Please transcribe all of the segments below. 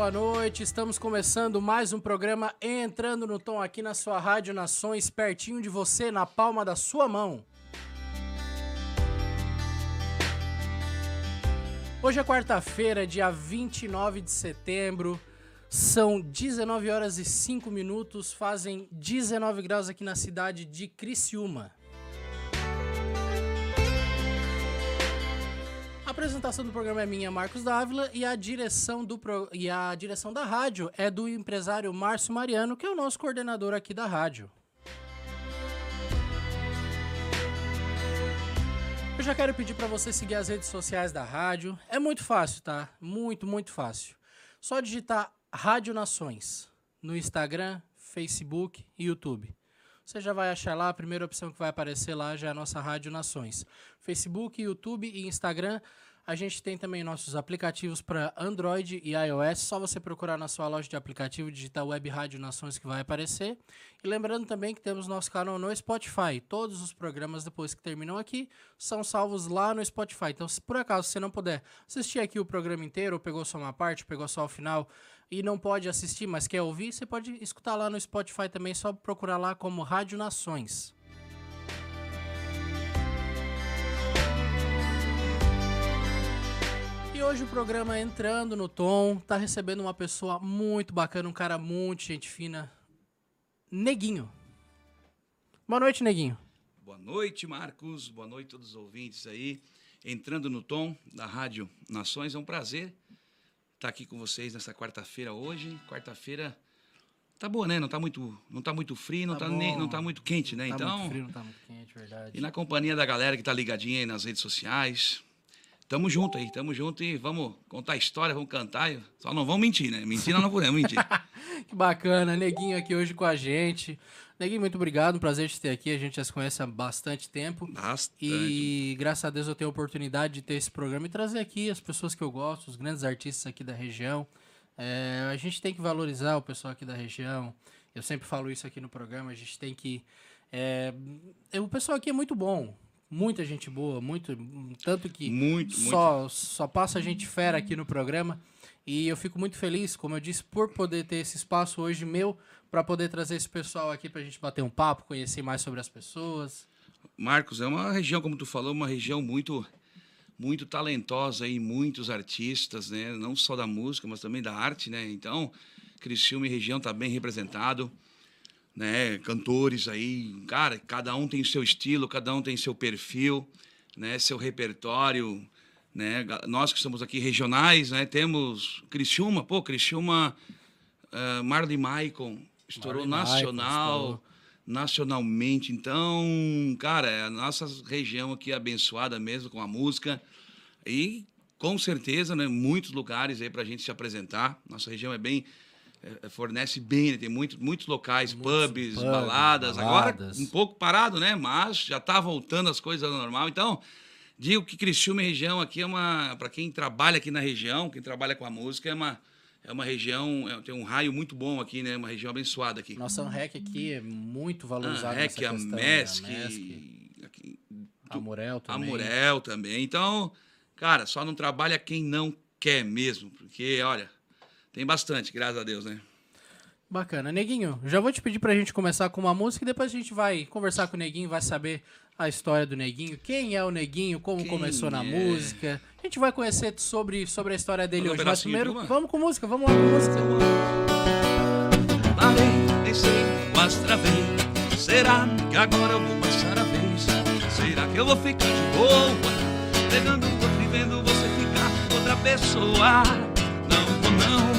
Boa noite. Estamos começando mais um programa Entrando no Tom aqui na sua Rádio Nações, pertinho de você, na palma da sua mão. Hoje é quarta-feira, dia 29 de setembro. São 19 horas e 5 minutos, fazem 19 graus aqui na cidade de Criciúma. Apresentação do programa é minha, Marcos Dávila, e a direção do pro... e a direção da rádio é do empresário Márcio Mariano, que é o nosso coordenador aqui da rádio. Eu já quero pedir para você seguir as redes sociais da rádio. É muito fácil, tá? Muito, muito fácil. Só digitar Rádio Nações no Instagram, Facebook e YouTube. Você já vai achar lá, a primeira opção que vai aparecer lá já é a nossa Rádio Nações. Facebook, YouTube e Instagram. A gente tem também nossos aplicativos para Android e iOS. Só você procurar na sua loja de aplicativo, digitar Web Rádio Nações que vai aparecer. E lembrando também que temos nosso canal no Spotify. Todos os programas depois que terminam aqui são salvos lá no Spotify. Então, se por acaso você não puder assistir aqui o programa inteiro, ou pegou só uma parte, pegou só o final e não pode assistir, mas quer ouvir, você pode escutar lá no Spotify também, só procurar lá como Rádio Nações. E hoje o programa entrando no tom, tá recebendo uma pessoa muito bacana, um cara muito gente fina, Neguinho. Boa noite, Neguinho. Boa noite, Marcos. Boa noite a todos os ouvintes aí. Entrando no tom da Rádio Nações, é um prazer estar aqui com vocês nessa quarta-feira hoje. Quarta-feira tá boa, né? Não tá muito, não tá muito frio, não Tá tá, nem, não tá muito quente, né? Tá então, muito frio, não tá muito quente, verdade. e na companhia da galera que tá ligadinha aí nas redes sociais. Tamo junto aí, tamo junto e vamos contar história, vamos cantar. Só não vamos mentir, né? Mentir nós não podemos mentir. Que bacana, Neguinho aqui hoje com a gente. Neguinho, muito obrigado, um prazer te ter aqui. A gente já se conhece há bastante tempo. Bastante. E graças a Deus eu tenho a oportunidade de ter esse programa e trazer aqui as pessoas que eu gosto, os grandes artistas aqui da região. É, a gente tem que valorizar o pessoal aqui da região. Eu sempre falo isso aqui no programa. A gente tem que. é, o pessoal aqui é muito bom. Muita gente boa, muito. Tanto que Muito, muito. só, só passa gente fera aqui no programa. E eu fico muito feliz, como eu disse, por poder ter esse espaço hoje meu para poder trazer esse pessoal aqui pra gente bater um papo, conhecer mais sobre as pessoas. Marcos, é uma região, como tu falou, uma região muito muito talentosa aí, muitos artistas, né? Não só da música, mas também da arte, né? Então, Criciúma e região tá bem representado, né? Cantores aí, cara, cada um tem seu estilo, cada um tem seu perfil, né? Seu repertório, né? Nós que estamos aqui regionais, né? Temos Criciúma, pô, Criciúma, uh, Marley Maicon, estourou Marley Maicon, nacional, estourou. nacionalmente. Então, cara, é a nossa região aqui é abençoada mesmo com a música. E com certeza, né, muitos lugares aí pra gente se apresentar. Nossa região é bem fornece bem, né? tem muito, muitos locais, pubs, pubs, baladas. baladas. Agora um pouco parado, né? Mas já tá voltando as coisas ao normal. Então, digo que Criciúma e região aqui é uma, para quem trabalha aqui na região, quem trabalha com a música é uma é uma região, é- tem um raio muito bom aqui, né? Uma região abençoada aqui. Nossa Anrec aqui é muito a valorizada REC, a questão. MESC, né? A MESC, aqui, a Murel a também. Murel também. Então, cara, só não trabalha quem não quer mesmo, porque, olha, tem bastante, graças a Deus, né? Bacana. Neguinho, já vou te pedir pra gente começar com uma música e depois a gente vai conversar com o Neguinho, vai saber a história do Neguinho, quem é o Neguinho, como Quem começou na é? música. A gente vai conhecer sobre, sobre a história dele Vamos hoje. Mas de primeiro, uma? vamos com música, vamos lá com música. Parei, pensei, mas travei. Será que agora eu vou passar a vez? Será que eu vou ficar de boa? Pegando outro e vendo você ficar outra pessoa. Não vou não,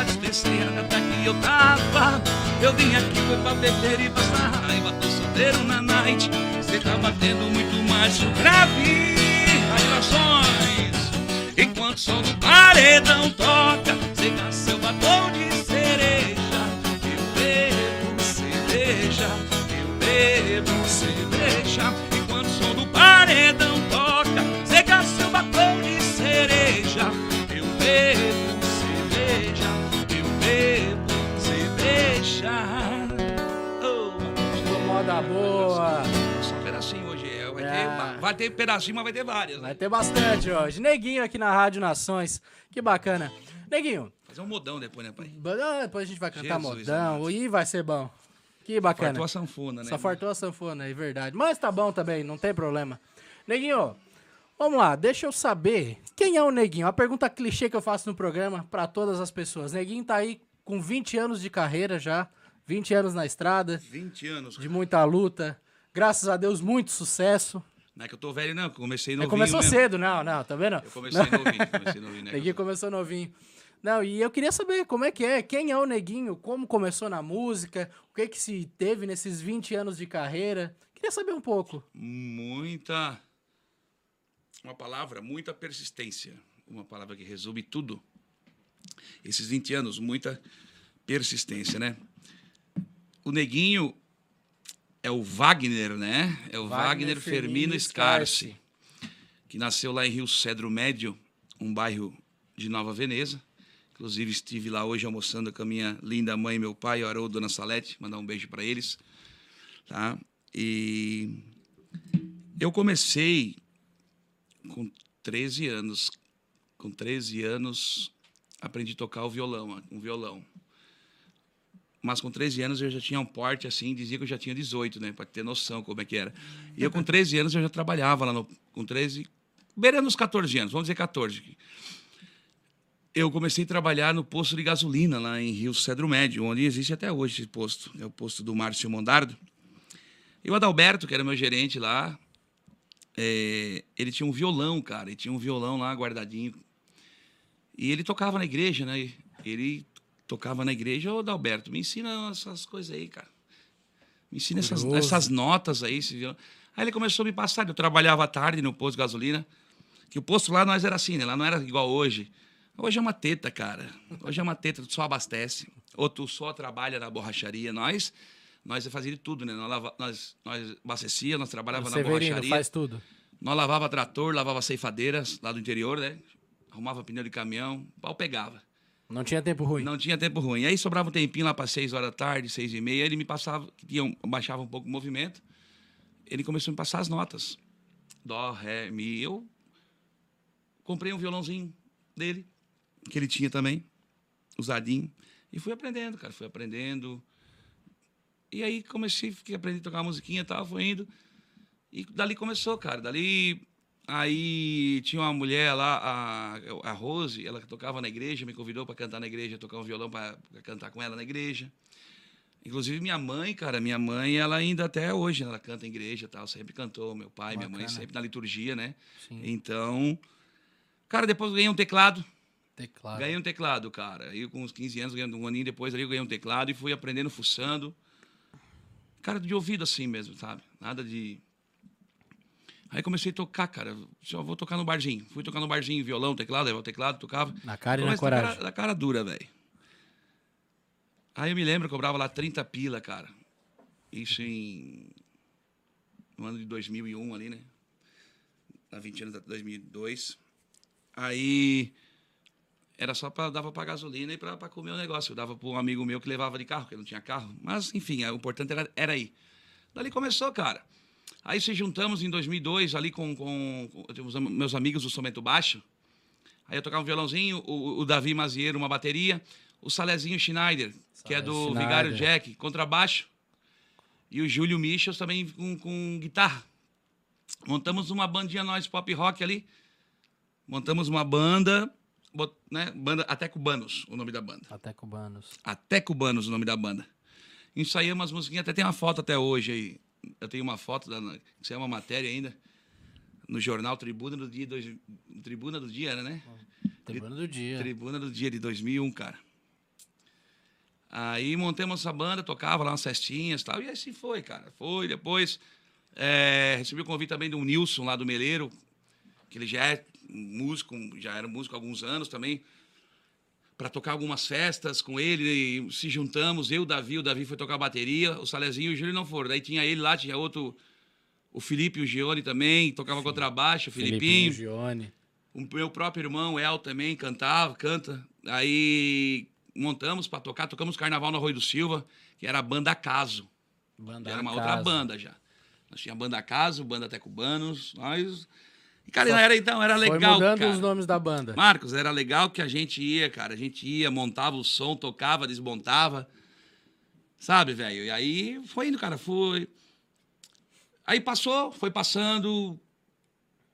já dispensei a data que eu tava. Eu vim aqui foi pra beber e passar raiva. Tô solteiro na night. Cê tá batendo muito mais que o grave. Radiações. Enquanto o som do paredão toca, seca seu vai ter pedacinho, mas vai ter várias. né? Vai ter bastante hoje. Neguinho aqui na Rádio Nações. Que bacana. Neguinho, Fazer um modão depois, né, pai? ah, depois a gente vai cantar Jesus modão. amado. E vai ser bom. Que bacana. Fartou a sanfona, né? Só fartou a sanfona, é verdade. Mas tá bom também, não tem problema. Neguinho, vamos lá, deixa eu saber quem é o Neguinho. A pergunta clichê que eu faço no programa pra todas as pessoas. Neguinho tá aí com 20 anos de carreira já, 20 anos na estrada, 20 anos. de muita luta. Graças a Deus, muito sucesso. Não é que eu tô velho, não. eu Comecei Ele novinho começou mesmo. cedo, não, não, tá vendo? Eu comecei novinho, comecei novinho, né? Neguinho começou novinho. Não, e eu queria saber como é que é, quem é o Neguinho, como começou na música, o que que se teve nesses 20 anos de carreira. Queria saber um pouco. Muita... Uma palavra, muita persistência. Uma palavra que resume tudo. Esses 20 anos, muita persistência, né? O Neguinho é o Wagner, né? É o Wagner, Fermino Scarce. que nasceu lá em Rio Cedro Médio, um bairro de Nova Veneza. Inclusive, estive lá hoje almoçando com a minha linda mãe e meu pai, o Haroldo Dona Salete. Mandar um beijo para eles. Tá? E eu comecei com 13 anos. Com 13 anos, aprendi a tocar o violão, um violão. Mas com 13 anos eu já tinha um porte assim, dizia que eu já tinha 18, né? Para ter noção como é que era. E eu com 13 anos eu já trabalhava lá no. Com 13, beirando os 14 anos, vamos dizer 14. Eu comecei a trabalhar no posto de gasolina lá em Rio Cedro Médio, onde existe até hoje esse posto. É o posto do Márcio Mondardo. E o Adalberto, que era meu gerente lá, é, ele tinha um violão, cara. Ele tinha um violão lá guardadinho. E ele tocava na igreja, né? Ele tocava na igreja. Ô, Adalberto, me ensina essas coisas aí, cara. Me ensina essas, essas notas aí. Aí ele começou a me passar. Eu trabalhava à tarde no posto de gasolina. Que o posto lá nós era assim, né? Lá não era igual hoje. Hoje é uma teta, cara. Hoje é uma teta, tu só abastece. Ou tu só trabalha na borracharia. Nós, nós fazia de tudo, né? Nós, lava- nós, nós abastecia, nós O trabalhava na Severino borracharia. faz tudo. Nós lavava trator, lavava ceifadeiras lá do interior, né? Arrumava pneu de caminhão, o pau pegava. Não tinha tempo ruim. Não tinha tempo ruim. Aí sobrava um tempinho lá para seis horas da tarde, seis e meia, ele me passava, tinha baixava um pouco o movimento, ele começou a me passar as notas. Dó, ré, mi. Eu comprei um violãozinho dele, que ele tinha também, usadinho, e fui aprendendo, cara, fui aprendendo. E aí comecei, fiquei aprendendo a tocar musiquinha e tal, fui indo. E dali começou, cara. Dali, aí tinha uma mulher lá, a, a Rose, ela tocava na igreja, me convidou para cantar na igreja, tocar um violão para cantar com ela na igreja. Inclusive minha mãe, cara, minha mãe, ela ainda até hoje, ela canta em igreja e tal, sempre cantou, meu pai, minha mãe, Bacana. sempre na liturgia, né? Sim. Então, cara, depois eu ganhei um teclado, Teclado. Ganhei um teclado, cara. Aí com uns 15 anos, um aninho depois ali, eu ganhei um teclado e fui aprendendo, fuçando. Cara, de ouvido assim mesmo, sabe? Nada de. Aí comecei a tocar, cara. Só vou tocar no barzinho. Fui tocar no barzinho, violão, teclado, levava o teclado, tocava. Na cara e na coragem. cara, da cara dura, velho. Aí eu me lembro, eu cobrava lá 30 pila, cara. Isso em. No ano de 2001 ali, né? Na 20 anos de 2002. Aí. Era só para dava para gasolina e para comer o negócio. Eu dava para um amigo meu que levava de carro, que não tinha carro. Mas, enfim, o importante era, era ir. Dali começou, cara. Aí se juntamos em 2002 ali com, com, com meus amigos do Somento Baixo. Aí eu tocava um violãozinho, o, o Davi Mazieiro uma bateria, o Salezinho Schneider, que é do Schneider. Vigário Jack, contrabaixo. E o Júlio Michels também com, com guitarra. Montamos uma bandinha nós pop rock ali. Montamos uma banda, né? Banda Até Cubanos, o nome da banda. Até cubanos. Até Cubanos, o nome da banda. Ensaiamos umas musiquinhas, até tem uma foto até hoje aí. Eu tenho uma foto, da, que saiu uma matéria ainda, no jornal Tribuna do Dia, dois, Tribuna do Dia, era, né? Tribuna do dia. Tribuna do Dia de 2001, cara. Aí montamos essa banda, tocava lá umas festinhas e tal, e assim foi, cara. Foi, depois é, recebi o convite também do Nilson, lá do Meleiro, que ele já é músico, já era músico há alguns anos também, para tocar algumas festas com ele, e se juntamos, eu, o Davi, o Davi foi tocar bateria, o Salezinho e o Júlio não foram. Daí tinha ele lá, tinha outro, o Felipe e o Gione também, tocava contrabaixo, o Filipinho. Gione. O meu próprio irmão, El, também cantava, canta. Aí montamos para tocar, tocamos Carnaval no Arroio do Silva, que era a banda Caso, Banda era uma outra banda já. Nós tinha a banda Caso, banda Até Cubanos, nós... E, cara, Só era, então, era Foi legal, mudando cara. os nomes da banda. Marcos, era legal que a gente ia, cara. A gente ia, montava o som, tocava, desmontava. Sabe, velho? E aí foi indo, cara. Foi. Aí passou, foi passando.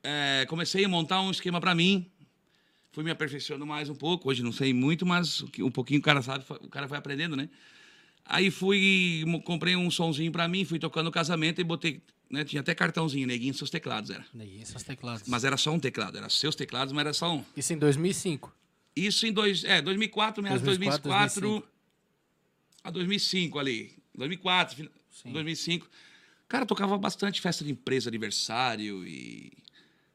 é, comecei a montar um esquema pra mim. Fui me aperfeiçoando mais um pouco. Hoje não sei muito, mas um pouquinho o cara sabe, o cara vai aprendendo, né? Aí fui, comprei um sonzinho pra mim, fui tocando no casamento e botei. Né, tinha até cartãozinho, neguinho, seus teclados, era. Neguinho, seus teclados. Mas era só um teclado, era seus teclados, mas era só um. Isso em 2005. Isso em dois, é, 2004, meados de 2004, 2004 a 2005 ali. 2004, fin- Sim. 2005. Cara, tocava bastante festa de empresa, aniversário e.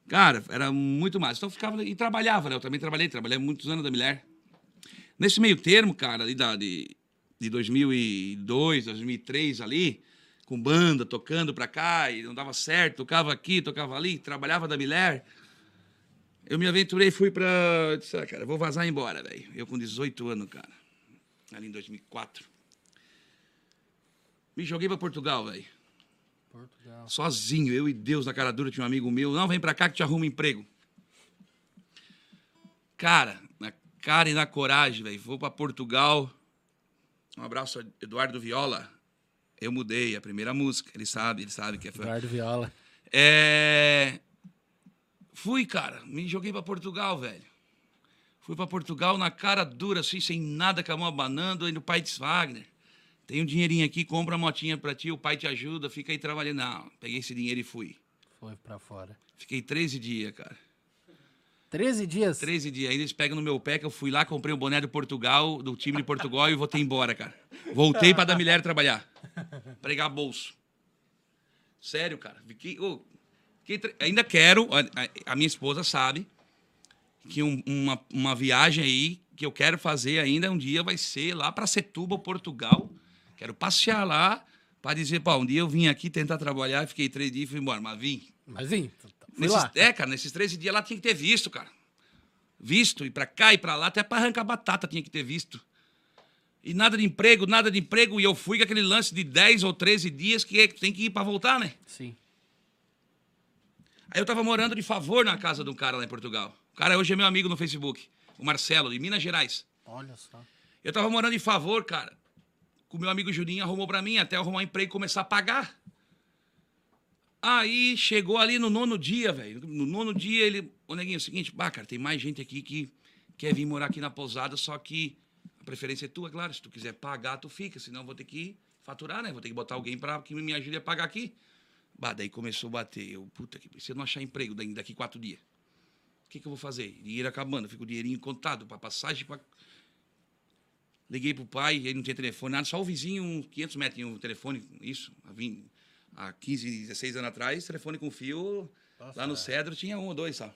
Cara, era muito mais. Então eu ficava. E trabalhava, né? Eu também trabalhei, trabalhei muitos anos da mulher. Nesse meio termo, cara, ali da, de, de 2002, 2003 ali, com banda, tocando pra cá, e não dava certo, tocava aqui, tocava ali, trabalhava da mulher. Eu me aventurei e fui pra. Disse, ah, cara, vou vazar embora, velho. Eu com 18 anos, cara. Ali em 2004. Me joguei pra Portugal, velho. Portugal. Sozinho, eu e Deus na cara dura. Tinha um amigo meu. Não, vem pra cá que te arruma emprego. Cara, na cara e na coragem, velho. Vou pra Portugal. Um abraço a Eduardo Viola. Eu mudei a primeira música. Ele sabe, ele sabe que foi. Eduardo Viola. É... Fui, cara, me joguei pra Portugal, velho. Fui pra Portugal na cara dura, assim, sem nada, com a mão abanando, aí no pai disse, Wagner, tem um dinheirinho aqui, compra a motinha pra ti, o pai te ajuda, fica aí trabalhando. Não, peguei esse dinheiro e fui. Foi pra fora. Fiquei 13 dias, cara. 13 dias? 13 dias. Aí eles pegam no meu pé que eu fui lá, comprei um boné do Portugal, do time de Portugal e voltei embora, cara. Voltei pra dar mulher trabalhar. Pregar bolso. Sério, cara. Fiquei, ô, fiquei tre- ainda quero, a, a- minha esposa sabe que um- uma, uma viagem aí que eu quero fazer ainda um dia vai ser lá pra Setúbal, Portugal. Quero passear lá pra dizer, pá, um dia eu vim aqui tentar trabalhar, fiquei três dias e fui embora. Mas vim. Mas vim, Nesses, lá. é, cara, nesses 13 dias lá tinha que ter visto, cara. Visto, e pra cá e pra lá, até pra arrancar batata tinha que ter visto. E nada de emprego, nada de emprego, e eu fui com aquele lance de 10 ou 13 dias que é- tem que ir pra voltar, né? Sim. Aí eu tava morando de favor na casa de um cara lá em Portugal. O cara hoje é meu amigo no Facebook, o Marcelo, de Minas Gerais. Olha só. Eu tava morando de favor, cara. Com o meu amigo Juninho arrumou pra mim, até arrumar um emprego e começar a pagar. Aí chegou ali no nono dia, velho. No nono dia ele. Ô, neguinho, é o seguinte, bah, cara, tem mais gente aqui que quer vir morar aqui na pousada, só que a preferência é tua, claro. Se tu quiser pagar, tu fica, senão eu vou ter que faturar, né? Vou ter que botar alguém pra que me ajude a pagar aqui. Bah, daí começou a bater. Eu, puta que. Se eu não achar emprego daqui quatro dias, o que, que eu vou fazer? Dinheiro acabando, fica o dinheirinho contado pra passagem, Liguei pro pai, ele não tinha telefone, nada, só o vizinho, uns 500 metros tinha um telefone, isso, há, 20, há 15, 16 anos atrás, telefone com fio, lá no Cedro tinha um ou dois só.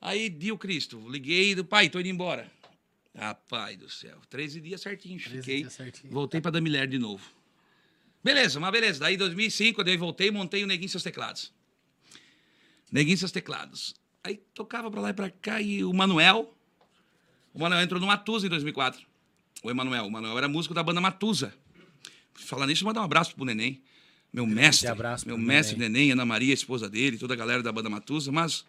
Aí, Dio Cristo, liguei do pai, tô indo embora. Rapaz do céu, 13 dias certinho, 13 fiquei, dias certinho. voltei pra Damilher de novo. Beleza, mas beleza, daí em 2005, daí voltei, montei o Neguinho Seus Teclados. Neguinho Seus Teclados. Aí tocava pra lá e pra cá, e o Manuel, o Manuel entrou no Matusa em 2004. O Emanuel. O Manuel era músico da banda Matusa. Falando nisso, mandar um abraço pro Neném. Meu mestre. abraço meu mestre Neném. Neném, Ana Maria, esposa dele, toda a galera da banda Matusa. Mas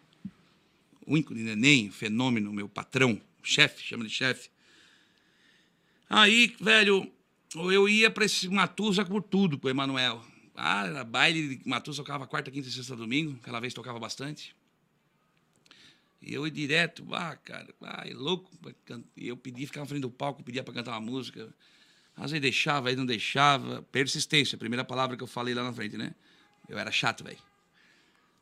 o ícone Neném, fenômeno, meu patrão, chefe, chama de chefe. Aí, velho, eu ia pra esse Matusa por tudo, pro Emanuel. Ah, era baile de Matusa, tocava quarta, quinta, sexta, domingo. Aquela vez tocava bastante. E eu ia direto, ah, cara, ai, louco. pra can- E eu pedia, ficava na frente do palco, pedia pra cantar uma música. Às vezes deixava, aí não deixava. Persistência, a primeira palavra que eu falei lá na frente, né? Eu era chato, velho.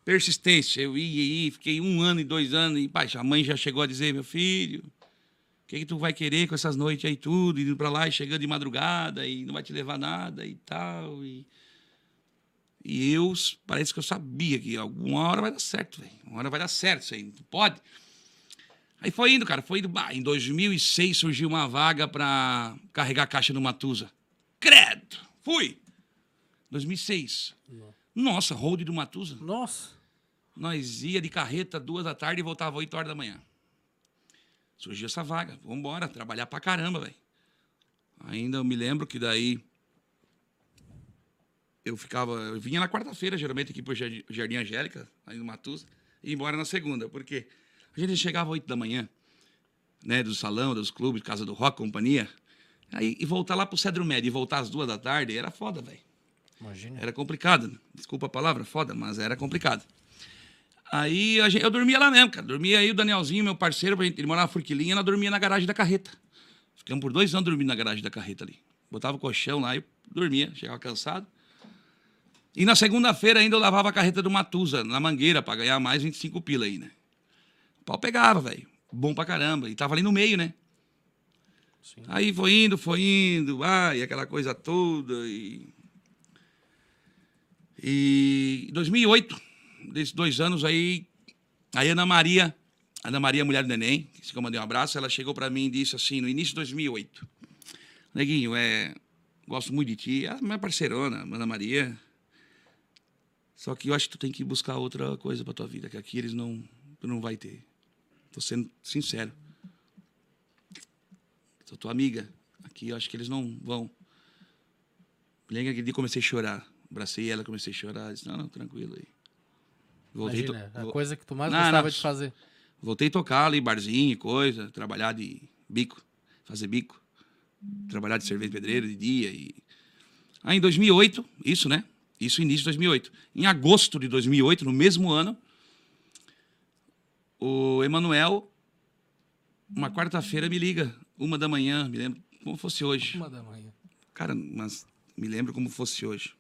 Persistência, eu ia, ia, fiquei um ano e dois anos, e pai, a mãe já chegou a dizer, meu filho, o que, que tu vai querer com essas noites aí tudo, indo pra lá e chegando de madrugada, e não vai te levar nada e tal, e... E eu, parece que eu sabia que alguma hora vai dar certo, velho. Uma hora vai dar certo isso aí, não pode. Aí foi indo, cara, foi indo. Bah, em 2006 surgiu uma vaga pra carregar caixa no Matusa. Credo! Fui! 2006. Nossa, hold do Matusa. Nossa. Nós ia de carreta duas da tarde e voltava oito horas da manhã. Surgiu essa vaga. Vamos embora, trabalhar pra caramba, velho. Ainda eu me lembro que daí eu ficava, eu vinha na quarta-feira, geralmente aqui pro Jardim Angélica, aí no Matusa, e ia embora na segunda, porque a gente chegava oito da manhã, né, do salão, dos clubes, casa do rock, companhia, aí e voltar lá pro Cedro Médio e voltar às duas da tarde era foda, velho. Imagina. Era complicado. Desculpa a palavra, foda, mas era complicado. Aí gente- eu dormia lá mesmo, cara. Dormia aí o Danielzinho, meu parceiro, ele morava na Forquilinha, ela dormia na garagem da carreta. Ficamos por dois anos dormindo na garagem da carreta ali. Botava o colchão lá e dormia, chegava cansado. E na segunda-feira ainda eu lavava a carreta do Matusa, na mangueira, pra ganhar mais 25 pila aí, né? O pau pegava, velho. Bom pra caramba. E tava ali no meio, né? Sim. Aí foi indo, foi indo, ai, aquela coisa toda. E, e em 2008, desses dois anos aí, a Ana Maria, a Ana Maria, mulher do neném, que eu mandei um abraço, ela chegou pra mim e disse assim, no início de 2008, Neguinho, é, gosto muito de ti, a minha parceirona, Ana Maria, só que eu acho que tu tem que buscar outra coisa pra tua vida, que aqui eles não, tu não vai ter. Tô sendo sincero. Sou tua amiga. Aqui eu acho que eles não vão. Lembra que dia eu comecei a chorar. Abracei ela, comecei a chorar. Disse, não, não, tranquilo aí. Voltei, to- Imagina, a vo- coisa que tu mais Não, gostava não. de fazer. voltei a tocar ali, barzinho e coisa, trabalhar de bico, fazer bico. Trabalhar de cerveja pedreiro de dia. E... Aí em 2008, isso, né? Isso início de 2008. Em agosto de 2008, no mesmo ano, O Emanuel, uma quarta-feira, me liga, uma da manhã, me lembro como fosse hoje. Uma da manhã. Cara, mas me lembro como fosse hoje.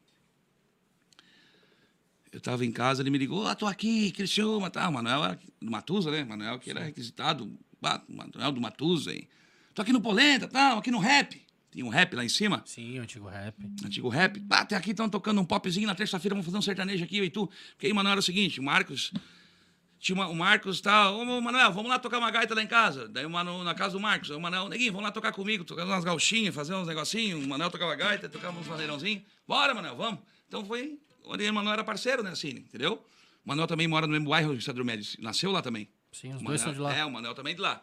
Eu tava em casa, ele me ligou, ah, tô aqui, Criciúma, tá, o Manuel era do Matusa, né? Manuel que era requisitado, ah, Manuel do Matusa, aí. Tô aqui no Polenta, tá, aqui no Rap. Tinha um rap lá em cima, Sim, o antigo rap. antigo rap. Ah, até aqui estão tocando um popzinho, na terça-feira vamos fazer um sertanejo aqui, eu e tu. Porque aí, Manuel, era o seguinte, o Marcos... Tinha uma- o Marcos tá, ô Manuel, vamos lá tocar uma gaita lá em casa. Daí o Manu, na casa do Marcos, o Manuel, neguinho, vamos lá tocar comigo, tocar umas gauchinhas, fazer uns negocinhos. O Manuel tocava gaita, tocava uns maneirãozinhos. Bora, Manuel, vamos. Então foi, onde o Manuel era parceiro, né, assim, entendeu? O Manuel também mora no mesmo bairro, Cedro Médici, nasceu lá também. Sim, os O dois Manuel- são de lá. É, o Manuel também de lá.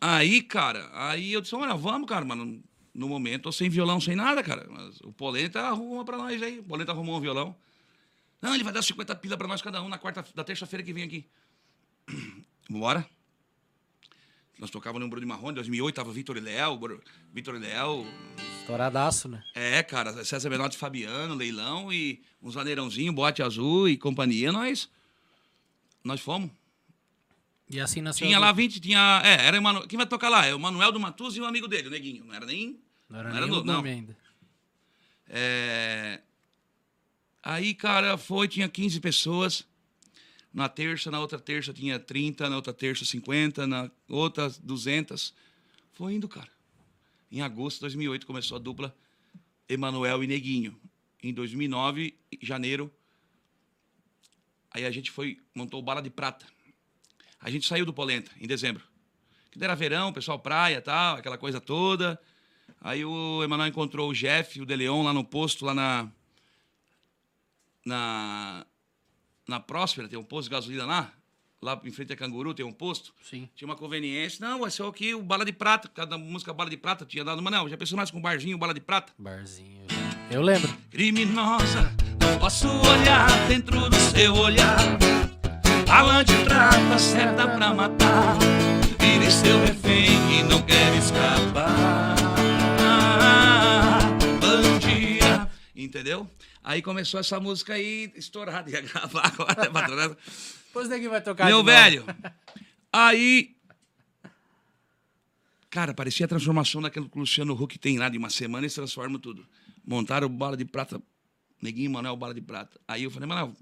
Aí, cara, aí eu disse, olha, vamos, cara, mano. No momento, tô sem violão, sem nada, cara. Mas o Polenta arrumou uma pra nós aí. O Polenta arrumou um violão. Não, ele vai dar 50 pila pra nós cada um na quarta, da terça-feira que vem aqui. Vambora. Nós tocávamos no Bruno Marrone, em 2008, tava Vitor e Léo, Vitor e Léo. Estouradaço, né? É, cara, César Benotti e Fabiano, Leilão e uns vaneirãozinhos, Boate Azul e companhia, nós... Nós fomos. E assim nasceu. Tinha lá dupla. 20, tinha. É, era o Manu... Quem vai tocar lá? É o Manuel do Matus e um amigo dele, o Neguinho. Não era nem. Não era não era nem o no- não. nome ainda. É... Aí, cara, foi, tinha 15 pessoas. Na terça, na outra terça tinha 30, na outra terça 50, na outra 200. Foi indo, cara. Em agosto de 2008 começou a dupla Emanuel e Neguinho. Em 2009, em janeiro, aí a gente foi, montou o Bala de Prata. A gente saiu do Polenta em dezembro. Que era verão, pessoal praia, tal, aquela coisa toda. Aí o Emanuel encontrou o Jeff, o De Leon lá no posto, lá na na na Próspera, tem um posto de gasolina lá. Lá em frente a Canguru tem um posto. Sim. Tinha uma conveniência. Não, vai ser aqui o Bala de Prata. Cada música Bala de Prata tinha dado. Manel, já pensou mais com um barzinho, Bala de Prata? Barzinho. Eu lembro. Criminosa, não posso olhar dentro do seu olhar. Bala de prata certa pra matar. Vire seu refém e não quer escapar. Bandida. Entendeu? Aí começou essa música aí estourada. Ia gravar agora. trás. Depois daqui vai tocar Meu velho. Aí. Cara, parecia a transformação daquilo que o Luciano Huck tem lá de uma semana e se transforma tudo. Montaram o Bala de Prata, Neguinho Manuel Bala de Prata. Aí eu falei, Manuel,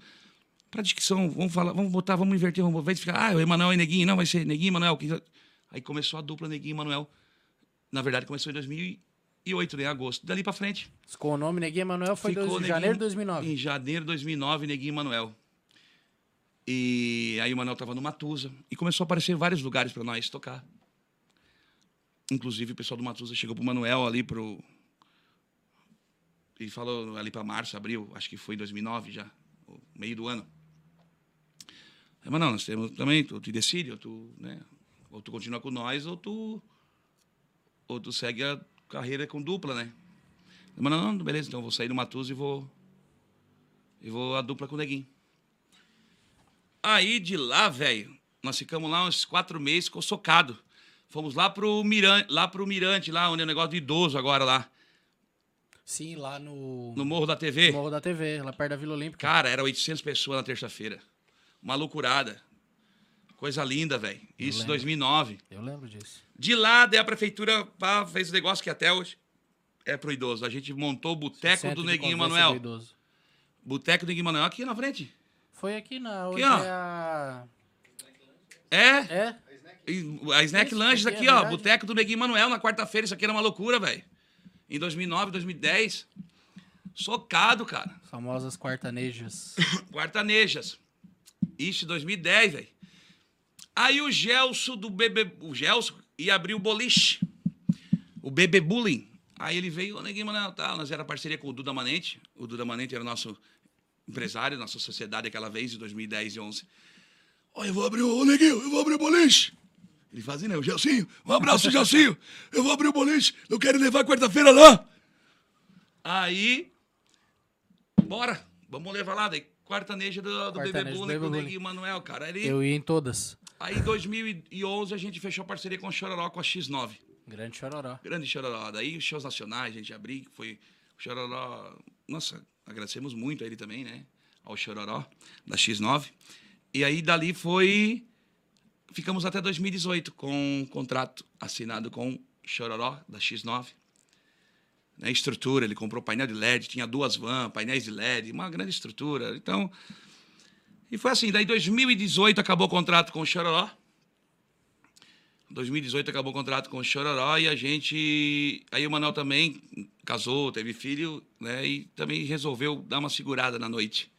pra dicção, vamos falar, vamos botar, vamos inverter, vamos vai ficar, ah, o Emanuel e Neguinho, não, vai ser Neguinho e Manuel. Aí começou a dupla Neguinho e Manuel. Na verdade, começou em 2008, né, em agosto. Dali pra frente. Com o nome Neguinho Emanuel foi Ficou dois, Neguinho- janeiro de 2009. Em janeiro de 2009, Neguinho e Manuel. E aí o Manuel tava no Matusa. E começou a aparecer vários lugares para nós tocar. Inclusive o pessoal do Matusa chegou pro Manuel ali pro... E falou ali para março, abril, acho que foi em 2009 já, meio do ano. Aí, Manuel, nós temos também, tu te decide, ou tu, né, ou tu continua com nós, ou tu, ou tu segue a carreira com dupla, né? Mas não, não, beleza, então eu vou sair do Matusa e vou. E vou a dupla com o Neguinho. Aí de lá, velho, nós ficamos lá uns quatro meses, ficou socado. Fomos lá pro Mirante, lá pro Mirante, lá onde é o negócio de idoso agora lá, Sim, lá no, no Morro da TV. Morro da TV, lá perto da Vila Olímpica. Cara, era 800 pessoas na terça-feira. Uma loucurada. Coisa linda, velho. Isso em lembro. 2009. Eu lembro disso. De lá, daí a prefeitura pá, fez um negócio que até hoje é pro idoso. A gente montou o Boteco do Neguinho Manuel. do. Boteco do Neguinho Manuel aqui na frente. Foi aqui na. Hoje ó. é a. É? É? A Snack Lanches aqui é aqui, ó. Boteco do Neguinho Manuel na quarta-feira. Isso aqui era uma loucura, velho. Em 2009, 2010. Socado, cara. Famosas quartanejas. Quartanejas. Isso, 2010, velho. Aí o Gelson do Bebê... O Gelson ia abrir o boliche. O Bebê Bullying. Aí ele veio, o Neguinho Manuel, tá, nós era parceria com o Duda Manente. O Duda Manente era o nosso empresário, nossa sociedade aquela vez, em 2010 e 11. Ó, eu vou abrir o... Neguinho, eu vou abrir o boliche. Ele fazia, né? O Gelsinho. Um abraço, Gelsinho. Eu vou abrir o boliche. Eu quero levar quarta-feira lá. Aí... Bora, vamos levar lá. Daí, quartaneja do, do Bebê Quartaneja do Bullying Bebê com o. Neguinho Manuel, cara. Ele... Eu ia em todas. Aí, em 2011, a gente fechou parceria com o Chororó, com a X9. Grande chororó. Grande Chororó. Daí, os shows nacionais, a gente abriu, foi o Chororó... Nossa, agradecemos muito a ele também, né? Ao Chororó, da X9. E aí dali foi. Ficamos até 2018 com um contrato assinado com Chororó, da X9. Né, estrutura, ele comprou painel de LED, tinha duas van, painéis de LED, uma grande estrutura. Então. E foi assim, daí 2018 acabou o contrato com o Chororó. 2018 acabou o contrato com o Chororó e a gente. Aí o Manuel também casou, teve filho, né? E também resolveu dar uma segurada na noite.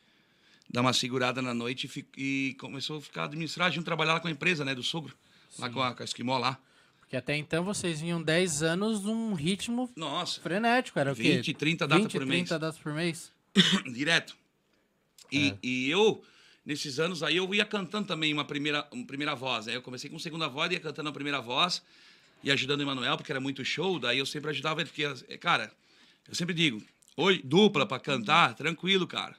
Dar uma segurada na noite e, e começou a ficar administrar, junto trabalhar lá com a empresa, né? Do sogro. Lá com a, com a Esquimó lá. Porque até então vocês vinham 10 anos num ritmo Nossa, frenético, era o quê? 20, 30 datas 20, por mês. 30 datas por mês? direto. E, e eu, nesses anos aí, eu ia cantando também uma primeira, uma primeira voz. Né? Eu comecei com segunda voz, ia cantando a primeira voz e ajudando o Emanuel, porque era muito show. Daí eu sempre ajudava ele, porque, eh, cara, eu sempre digo, oi, dupla pra cantar, tranquilo, cara.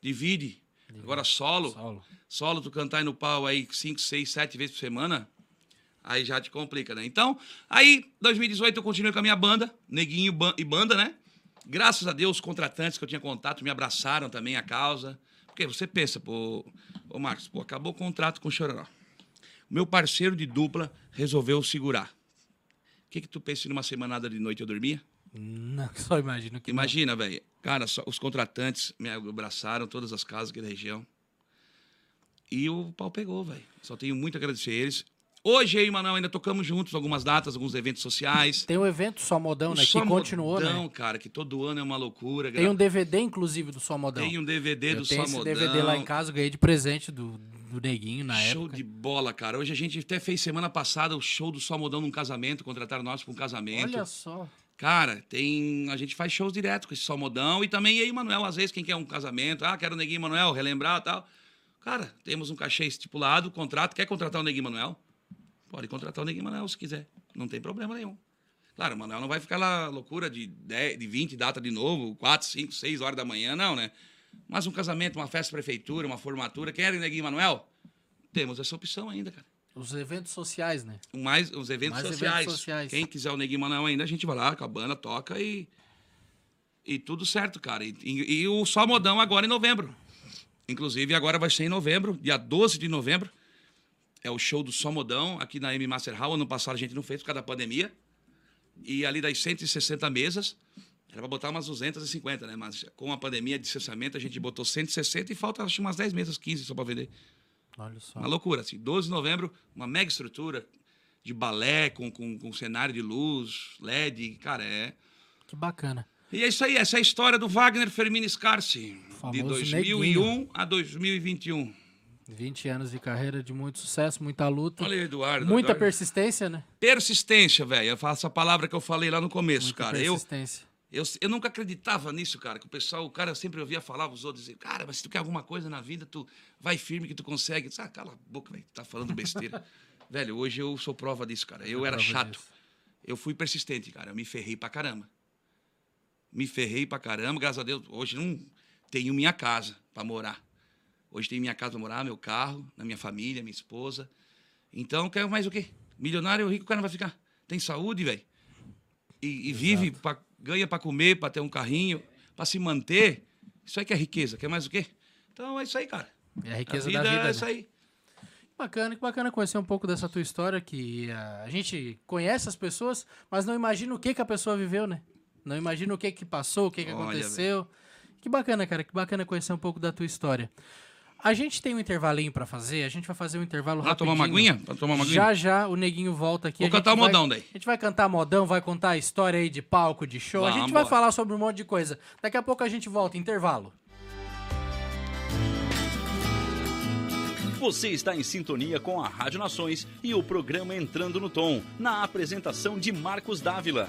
Divide. Agora solo, Solo. solo, tu cantar aí no pau aí 5, 6, 7 vezes por semana, aí já te complica, né? Então, aí, 2018 eu continuei com a minha banda, Neguinho e Banda, né? Graças a Deus, os contratantes que eu tinha contato me abraçaram também a causa. Porque você pensa, pô, ô Marcos, pô, acabou o contrato com o Chororó. O meu parceiro de dupla resolveu segurar. O que que tu pensa numa semanada de noite eu dormia? Não, só imagino que. Imagina, velho. Cara, só- os contratantes me abraçaram, todas as casas aqui da região. E o pau pegou, velho. Só tenho muito a agradecer a eles. Hoje eu e o Manuel ainda tocamos juntos algumas datas, alguns eventos sociais. Tem um evento Só Modão, O né? Que Só continuou, Modão, né? cara, que todo ano é uma loucura. Tem um DVD, inclusive, do Só Modão. Tem um DVD Eu do tenho Só esse Modão. DVD lá em casa, eu ganhei de presente do, do Neguinho na show época. de bola, cara. Hoje a gente até fez semana passada o show do Só Modão num casamento, contrataram nós para um casamento. Olha só. Cara, tem. A gente faz shows direto com esse Só Modão e também o Manuel, às vezes, quem quer um casamento, ah, quero o Neguinho Manuel, relembrar e tal. Cara, temos um cachê estipulado, contrato, quer contratar o Neguinho Manuel? Pode contratar o Neguinho Manuel se quiser. Não tem problema nenhum. Claro, o Manuel não vai ficar lá loucura de, 10, de 20 data de novo, 4, 5, 6 horas da manhã, não, né? Mas um casamento, uma festa prefeitura, uma formatura, querem Neguinho Manuel? Temos essa opção ainda, cara. Os eventos sociais, né? Mais os eventos, Mais eventos sociais. sociais. Quem quiser o Neguinho Manuel ainda, a gente vai lá com a banda, toca e. E tudo certo, cara. E, e- e o Só Modão agora em novembro. Inclusive, agora vai ser em novembro, dia 12 de novembro. É o show do Só Modão, aqui na M Master Hall. Ano passado a gente não fez por causa da pandemia. E ali das 160 mesas, era pra botar umas 250, né? Mas com a pandemia de cessamento, a gente botou 160 e falta acho umas 10 mesas, 15 só pra vender. Olha só. Uma loucura, assim. 12 de novembro, uma mega estrutura de balé com, com, com cenário de luz, LED, cara, é. Que bacana. E é isso aí, essa é a história do Wagner Fermini Scarsi, de Famoso 2001 neguinho. a 2021. 20 anos de carreira de muito sucesso, muita luta. Olha Eduardo. muita Eduardo. persistência, né? Persistência, velho. Eu faço a palavra que eu falei lá no começo, Muita cara. Eu, persistência. eu, eu nunca acreditava nisso, cara. Que o pessoal, o cara sempre ouvia falar, os outros diziam, cara, mas se tu quer alguma coisa na vida, tu vai firme que tu consegue. Eu disse, Ah, cala a boca, velho. Tá falando besteira. velho, hoje eu sou prova disso, cara. Eu era chato. disso. Eu fui persistente, cara. Eu me ferrei pra caramba. Me ferrei pra caramba, graças a Deus. Hoje não tenho minha casa pra morar. Hoje tenho minha casa morar, meu carro, na minha família, minha esposa. Então, quero mais o quê? Milionário rico, o cara não vai ficar. Tem saúde, velho. E, e vive, pra, ganha pra comer, pra ter um carrinho, pra se manter. Isso aí que é riqueza. Quer mais o quê? Então, é isso aí, cara. É a A riqueza vida, da vida. é né? isso aí. Bacana, que bacana conhecer um pouco dessa tua história, que ah, a gente conhece as pessoas, mas não imagina o que, que a pessoa viveu, né? Não imagina o que que passou, o que que Olha, aconteceu. Que bacana, cara, que bacana conhecer um pouco da tua história. A gente tem um intervalinho pra fazer, a gente vai fazer um intervalo Vamos lá tomar uma rapidinho. aguinha? Pra tomar uma aguinha? Já já o neguinho volta aqui. Vou cantar vai- modão daí. A gente vai cantar modão, vai contar a história aí de palco, de show. a gente vai falar sobre um monte de coisa. Daqui a pouco a gente volta, intervalo. Você está em sintonia com a Rádio Nações e o programa Entrando no Tom, na apresentação de Marcos Dávila.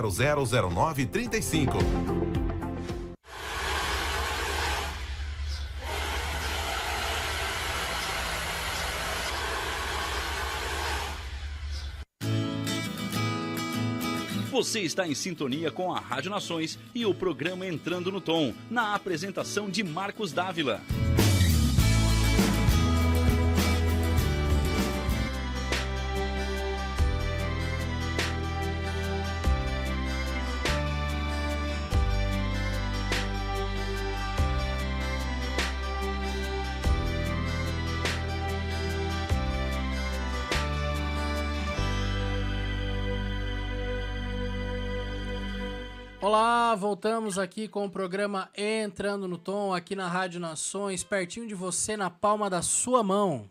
000935. Você está em sintonia com a Rádio Nações e o programa Entrando no Tom, na apresentação de Marcos Dávila. Olá, voltamos aqui com o programa Entrando no Tom, aqui na Rádio Nações, pertinho de você, na palma da sua mão.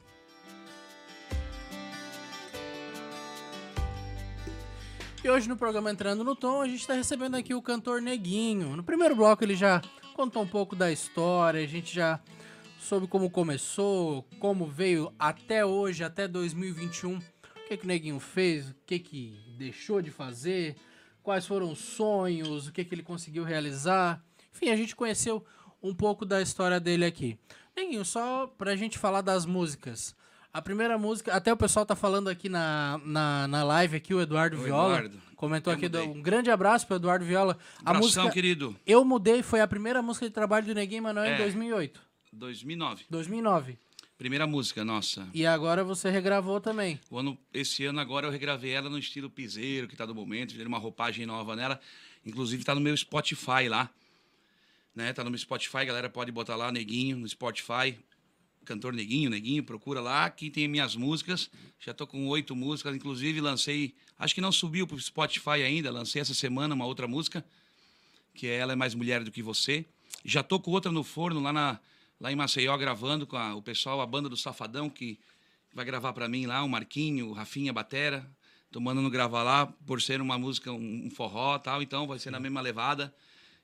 E hoje no programa Entrando no Tom, a gente está recebendo aqui o cantor Neguinho. No primeiro bloco ele já contou um pouco da história, a gente já soube como começou, como veio até hoje, até 2021, o que, que o Neguinho fez, o que, que deixou de fazer, quais foram os sonhos, o que, que ele conseguiu realizar. Enfim, a gente conheceu um pouco da história dele aqui. Neguinho, só pra gente falar das músicas. A primeira música, até o pessoal tá falando aqui na, na, na live aqui, o Eduardo O Viola. Eduardo. Comentou Eu aqui, mudei. um grande abraço pro Eduardo Viola. A Abração, música querido. Eu Mudei foi a primeira música de trabalho do Neguinho Manoel em É. 2008, 2009. 2009. Primeira música, nossa. E agora você regravou também. O ano, esse ano agora eu regravei ela no estilo piseiro, que tá do momento, fiz uma roupagem nova nela. Inclusive tá no meu Spotify lá. Né? Tá no meu Spotify, galera pode botar lá Neguinho no Spotify. Cantor Neguinho, Neguinho, procura lá, aqui tem minhas músicas. Já tô com oito músicas, inclusive lancei, acho que não subiu pro Spotify ainda, lancei essa semana uma outra música, que é Ela é Mais Mulher do Que Você. Já tô com outra no forno lá, na, lá em Maceió gravando com a- o pessoal, a banda do Safadão, que vai gravar para mim lá, o Marquinho, o Rafinha Batera. Tô mandando gravar lá, por ser uma música, um, um forró e tal, então vai ser na mesma levada.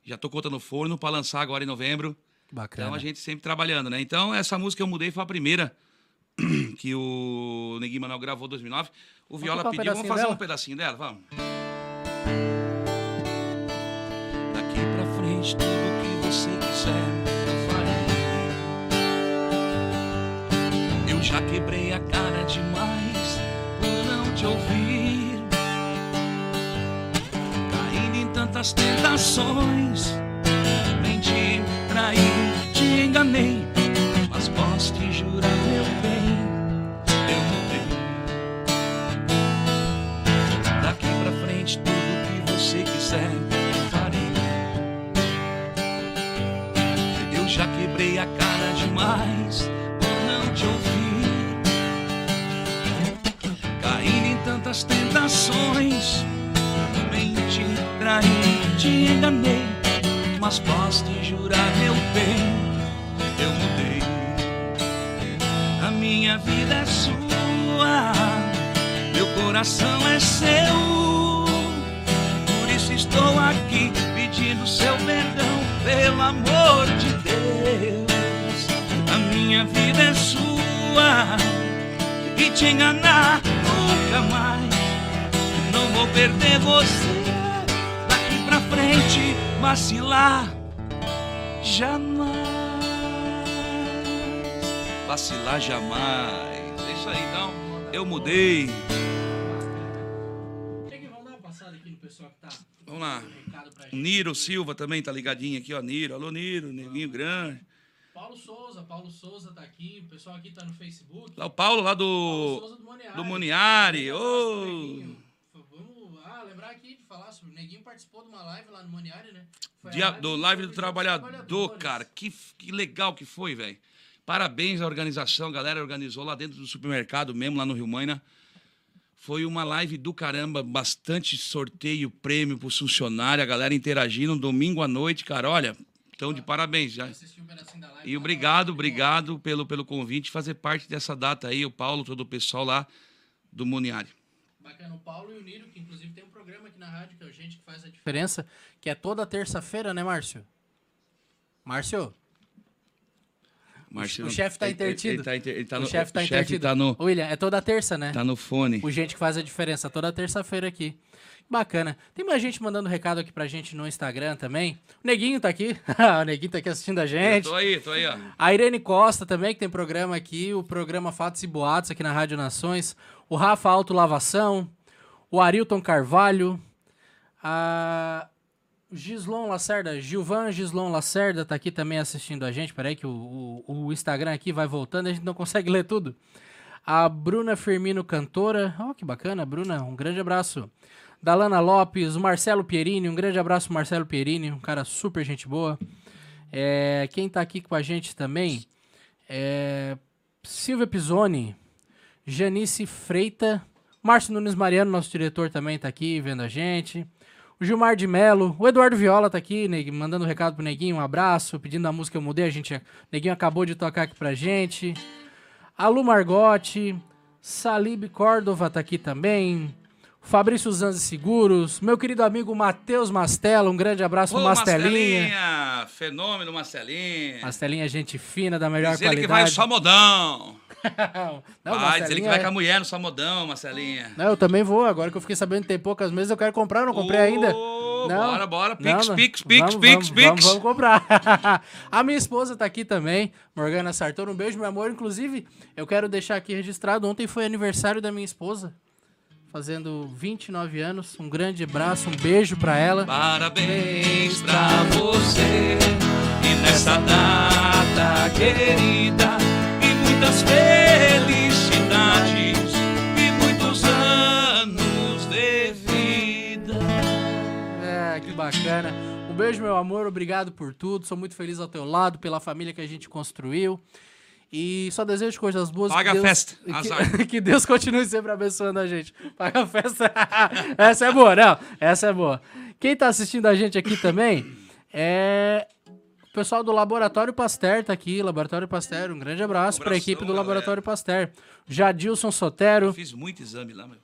Já tô outra no forno para lançar agora em novembro. Bacana. Então a gente sempre trabalhando, né? Então essa música eu mudei foi a primeira que o Neguinho Manuel gravou em 2009. O Viola um pediu, vamos fazer dela? um pedacinho dela, vamos. Daqui pra frente Já quebrei a cara demais por não te ouvir. Caindo em tantas tentações, nem te traí, te enganei. Mas posso te jurar, meu bem, eu mudei. Daqui pra frente, tudo que você quiser, eu farei. Eu já quebrei a cara demais por não te ouvir. Tantas tentações. Menti, traí, te enganei. Mas posso te jurar, meu bem, eu mudei. A minha vida é sua, meu coração é seu. Por isso estou aqui pedindo seu perdão, pelo amor de Deus. A minha vida é sua e te enganar nunca mais. Vou perder você daqui pra frente, vacilar jamais. Vacilar jamais. É isso aí, então. Eu mudei. Vamos tá Vamos lá. Niro Silva também tá ligadinho aqui, ó. Niro. Alô, Niro. Neguinho grande. Paulo Souza, Paulo Souza tá aqui, o pessoal aqui tá no Facebook. Lá o Paulo, lá Paulo do. Souza do Moniari. do Moniari. Ô. Lembrar aqui de falar sobre o Neguinho participou de uma live lá no Moniari, né? Dia, do Live do dos Trabalhador, cara. Que, que legal que foi, velho. Parabéns à organização, a galera organizou lá dentro do supermercado mesmo, lá no Rio Maina. Foi uma live do caramba, bastante sorteio, prêmio pros funcionários, a galera interagindo domingo à noite, cara. Olha, então de parabéns já. Um live E obrigado, bom. obrigado pelo, pelo convite, fazer parte dessa data aí, o Paulo, todo o pessoal lá do Muniari. Bacana, o Paulo e o Niro, que inclusive tem um programa aqui na rádio, que é o Gente que Faz a Diferença, que é toda terça-feira, né, Márcio? Márcio, Márcio, o chefe tá intertido. Ele, tá, inter- ele tá o no, chefe tá o intertido. tá no, William, é toda terça, né? tá no fone. O Gente que Faz a Diferença, toda terça-feira aqui. Bacana. Tem mais gente mandando recado aqui pra gente no Instagram também. O Neguinho tá aqui. o Neguinho tá aqui assistindo a Eu gente. tô aí, tô aí, ó. A Irene Costa também, que tem programa aqui, o programa Fatos e Boatos aqui na Rádio Nações. O Rafa Auto Lavação. O Arilton Carvalho. A Gislon Lacerda, Gilvan Gislon Lacerda tá aqui também assistindo a gente. Peraí que o, o, o Instagram aqui vai voltando, a gente não consegue ler tudo. A Bruna Firmino Cantora. Ó, que bacana, Bruna. Um grande abraço. Dalana Lopes, o Marcelo Pierini. Um grande abraço, Marcelo Pierini. Um cara super gente boa. É, quem tá aqui com a gente também é Silvia Pisoni, Janice Freita, Márcio Nunes Mariano, nosso diretor, também tá aqui vendo a gente. O Gilmar de Melo, o Eduardo Viola tá aqui, Neg- mandando um recado pro Neguinho, um abraço, pedindo a música Eu Mudei, a gente, Neguinho acabou de tocar aqui pra gente. A Lu Margotti, Salib Córdova tá aqui também. Fabrício Zanzi Seguros, meu querido amigo Matheus Mastella, um grande abraço pro Mastelinha. Mastelinha! Fenômeno, Mastelinha. Mastelinha, é gente fina, da melhor Diz ele que vai qualidade. só modão. Não, vai, diz ele que vai é- com a mulher no só modão, Marcelinha. Não, eu também vou. Agora que eu fiquei sabendo que tem poucas meses, eu quero comprar. Eu não comprei ainda. Não. Bora, bora. Pix, não. pix, pix, Vamos, pix, vamos, pix. Vamos, vamos comprar. a minha esposa tá aqui também, Morgana Sartor. Um beijo, meu amor. Inclusive, eu quero deixar aqui registrado. Ontem foi aniversário da minha esposa, fazendo 29 anos. Um grande abraço, um beijo pra ela. Parabéns pra você e nessa data querida e muitas felicidades e muitos anos de vida. É, que bacana. Um beijo, meu amor. Obrigado por tudo. Sou muito feliz ao teu lado, pela família que a gente construiu. E só desejo coisas boas. Paga que a Deus, festa. Que, que Deus continue sempre abençoando a gente. Paga a festa. essa é boa, não. Essa é boa. Quem tá assistindo a gente aqui também é o pessoal do Laboratório Pasteur tá aqui. Laboratório Pasteur, um grande abraço para a equipe do galera. Laboratório Pasteur. Jadilson Sotero. Fiz muito exame lá, meu.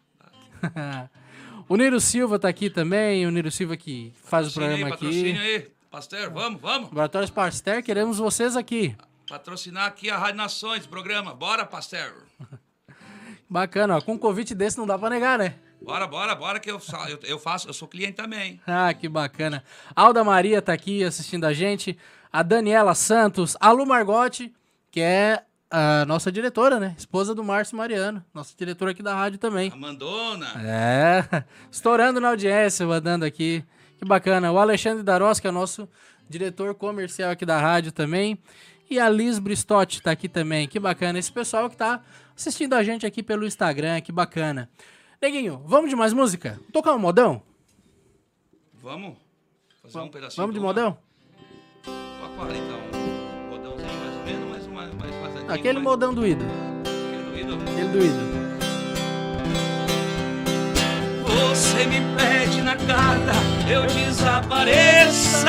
o Niro Silva tá aqui também. O Niro Silva que faz o Patrocínio programa aí, aqui. patrocínio aí. Pasteur, vamos, vamos. Laboratórios Pasteur, queremos vocês aqui. Patrocinar aqui a Rádio Nações, programa. Bora, Pasteur. Bacana, ó. Com um convite desse não dá pra negar, né? Bora, bora, bora que eu, eu, eu faço, eu sou cliente também. Ah, que bacana. Alda Maria tá aqui assistindo a gente. A Daniela Santos. A Lu Margotti, que é a nossa diretora, né? Esposa do Márcio Mariano. Nossa diretora aqui da rádio também. Amandona. É, estourando na audiência, mandando aqui. Que bacana. O Alexandre Daros, que é nosso diretor comercial aqui da rádio também. E a Liz Bristotti tá aqui também. Que bacana. Esse pessoal que tá assistindo a gente aqui pelo Instagram, que bacana. Neguinho, vamos de mais música? Tocar um modão? Vamos? Fazer um pedacinho. Vamos de do- modão? Toca ali, então. um Modãozinho. Aquele mais. modão do ídolo. Aquele ídolo. Aquele do. Você me pede na carta, eu desapareça.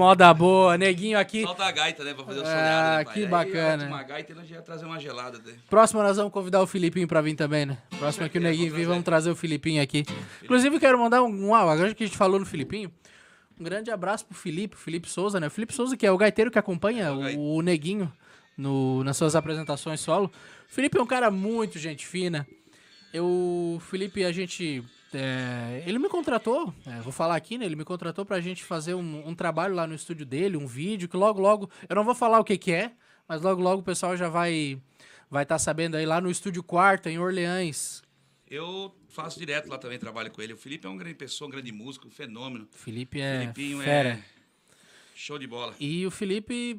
moda boa. Neguinho aqui. Falta a gaita, né? Pra fazer o Ah, soleado, né, pai? que Aí, bacana. Uma gaita ele já ia trazer uma gelada. Né? Próximo nós vamos convidar o Filipinho pra vir também, né? Próximo aqui o certeza, Neguinho vir, vamos trazer. o Filipinho aqui. Inclusive, quero mandar um, um agora que a gente falou no Filipinho, um grande abraço pro Felipe, Felipe Souza, né? O Felipe Souza, que é o gaiteiro que acompanha o gai- o, o Neguinho no, nas suas apresentações solo. O Felipe é um cara muito gente fina. Eu, Felipe, a gente. É, ele me contratou, é, vou falar aqui, né? Ele me contratou pra gente fazer um, um trabalho lá no estúdio dele, um vídeo, que logo, logo. Eu não vou falar o que, que é, mas logo, logo o pessoal já vai vai estar sabendo aí lá no estúdio Quarta, em Orleans. Eu faço direto lá também, trabalho com ele. O Felipe é uma grande pessoa, um grande músico, um fenômeno. Felipe é Filipinho fera. é show de bola. E o Felipe, é,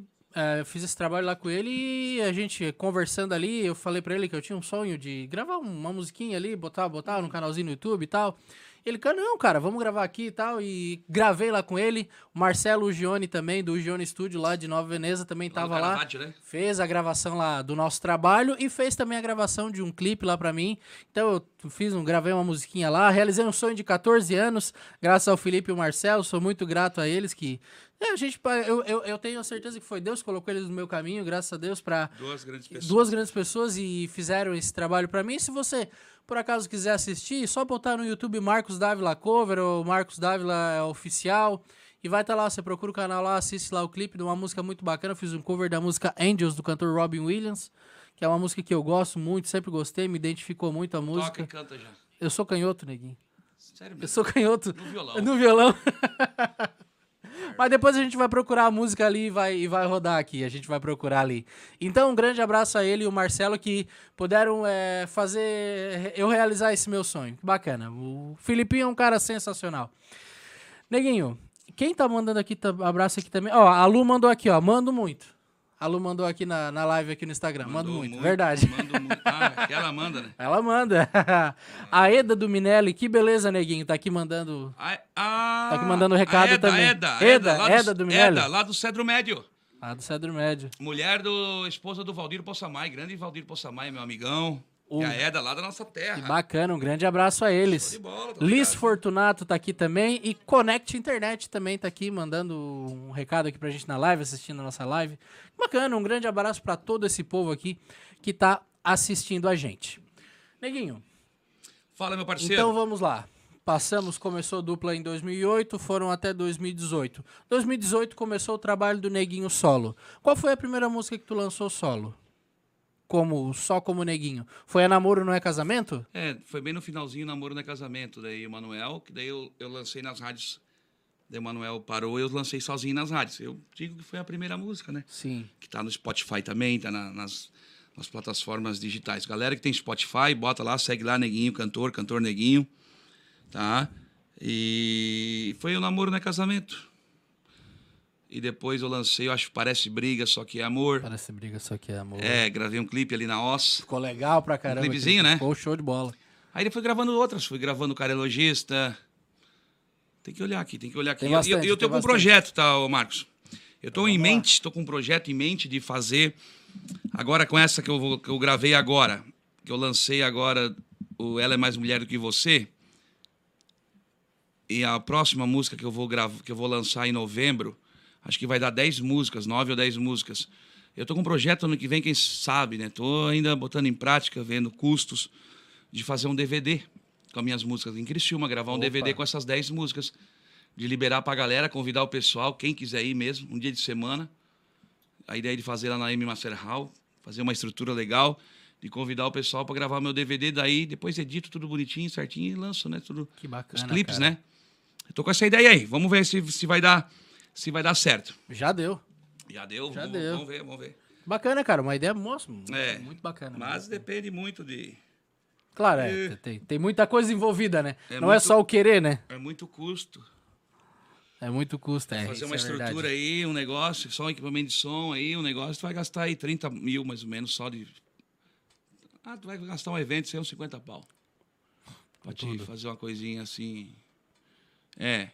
eu fiz esse trabalho lá com ele e a gente conversando ali, eu falei pra ele que eu tinha um sonho de gravar uma musiquinha ali, botar, botar no canalzinho no YouTube e tal. Ele, cara, não, cara, vamos gravar aqui e tal. E gravei lá com ele. O Marcelo Ugione também, do Ugione Studio lá de Nova Veneza, também Lá tava lá. Né? Fez a gravação lá do nosso trabalho e fez também a gravação de um clipe lá pra mim. Então eu fiz um, gravei uma musiquinha lá, realizei um sonho de 14 anos, graças ao Felipe e o Marcelo, sou muito grato a eles que é, a gente eu, eu, eu tenho a certeza que foi Deus que colocou eles no meu caminho, graças a Deus pra Duas grandes pessoas. duas grandes pessoas e fizeram esse trabalho pra mim. Se você por acaso quiser assistir, só botar no YouTube Marcos Dávila Cover ou Marcos Dávila é Oficial e vai estar lá. Você procura o canal lá, assiste lá o clipe de uma música muito bacana. Eu fiz um cover da música Angels do cantor Robin Williams, que é uma música que eu gosto muito, sempre gostei, me identificou muito a Toca música. e canta já. Eu sou canhoto, neguinho. Sério Eu mesmo. sou canhoto. No violão. No violão. Mas depois a gente vai procurar a música ali e vai, e vai rodar aqui. A gente vai procurar ali. Então, um grande abraço a ele e o Marcelo que puderam é, fazer eu realizar esse meu sonho. Bacana. O Filipinho é um cara sensacional. Neguinho, quem tá mandando aqui, abraço aqui também. Ó, a Lu mandou aqui, ó. Mando muito. A Lu mandou aqui na, na live aqui no Instagram. Mando Mandou muito. Verdade. Mando muito. Ah, ela manda, né? Ela manda. a Eda do Minelli, que beleza, neguinho. Tá aqui mandando A, a, Tá aqui mandando recado a Eda, também. Eda, Eda, lá Eda do Minelli. Eda, lá do Cedro Médio. lá do Cedro Médio. Mulher do esposa do Valdir Possamay, grande Valdir Possamay, meu amigão. O- E a Eda lá da nossa terra. Que bacana, um grande abraço a eles. Bola, Liz? Fortunato tá aqui também e Connect Internet também tá aqui mandando um recado aqui pra gente na live, assistindo a nossa live. Bacana, um grande abraço pra todo esse povo aqui que tá assistindo a gente. Neguinho, Fala, meu parceiro. então vamos lá. Passamos, começou dupla em 2008, foram até 2018. 2018 começou o trabalho do Neguinho solo. Qual foi a primeira música que tu lançou solo? Como só como Neguinho? Foi a Namoro não é casamento? É, foi bem no finalzinho, namoro no casamento, daí o Manuel, que daí eu, eu lancei nas rádios. Daí o Manuel parou e eu lancei sozinho nas rádios. Eu digo que foi a primeira música, né? Sim. Que tá no Spotify também, tá na- nas, nas plataformas digitais. Galera que tem Spotify, bota lá, segue lá, Neguinho, cantor, cantor Neguinho, tá? E foi o namoro no casamento. E depois eu lancei, eu acho que parece briga, só que é amor. Parece briga, só que é amor. É, gravei um clipe ali na Oz. Ficou legal pra caramba. clipezinho, aquele- né? Ficou show de bola. Aí ele foi gravando outras, fui gravando o Carelogista. Tem que olhar aqui, tem que olhar aqui. Tem E eu- eu, eu tô com um projeto, tá, Marcos? Eu tô em lá. mente, tô com um projeto em mente de fazer. Agora com essa que eu, vou- que eu gravei agora, que eu lancei agora, o Ela é Mais Mulher do Que Você. E a próxima música que eu vou gravar, que eu vou lançar em novembro, acho que vai dar 10 músicas, 9 ou 10 músicas. Eu tô com um projeto ano que vem, quem sabe, né? Tô ainda botando em prática, vendo custos de fazer um DVD com as minhas músicas em Criciúma, gravar um Opa. DVD com essas 10 músicas, de liberar pra galera, convidar o pessoal, quem quiser ir mesmo, um dia de semana. A ideia é de fazer lá na M Master Hall, fazer uma estrutura legal, de convidar o pessoal para gravar meu DVD, daí depois edito tudo bonitinho, certinho e lanço, né? Tudo, Que bacana, os clipes, cara. né? Eu tô com essa ideia aí. Vamos ver se, se vai dar se vai dar certo. Já deu. Já deu? Já vamos, deu. Vamos ver, vamos ver. Bacana, cara. Uma ideia moça. É. Muito bacana. Mas depende muito de. Claro, é. Tem, tem muita coisa envolvida, né? É Não é muito- só o querer, né? É muito custo. É muito custo, é. fazer uma é estrutura aí, um negócio, só um equipamento de som aí, um negócio, tu vai gastar aí 30 mil mais ou menos só de. Ah, tu vai gastar um evento, sei uns 50 pau. Pra te fazer uma coisinha assim. É.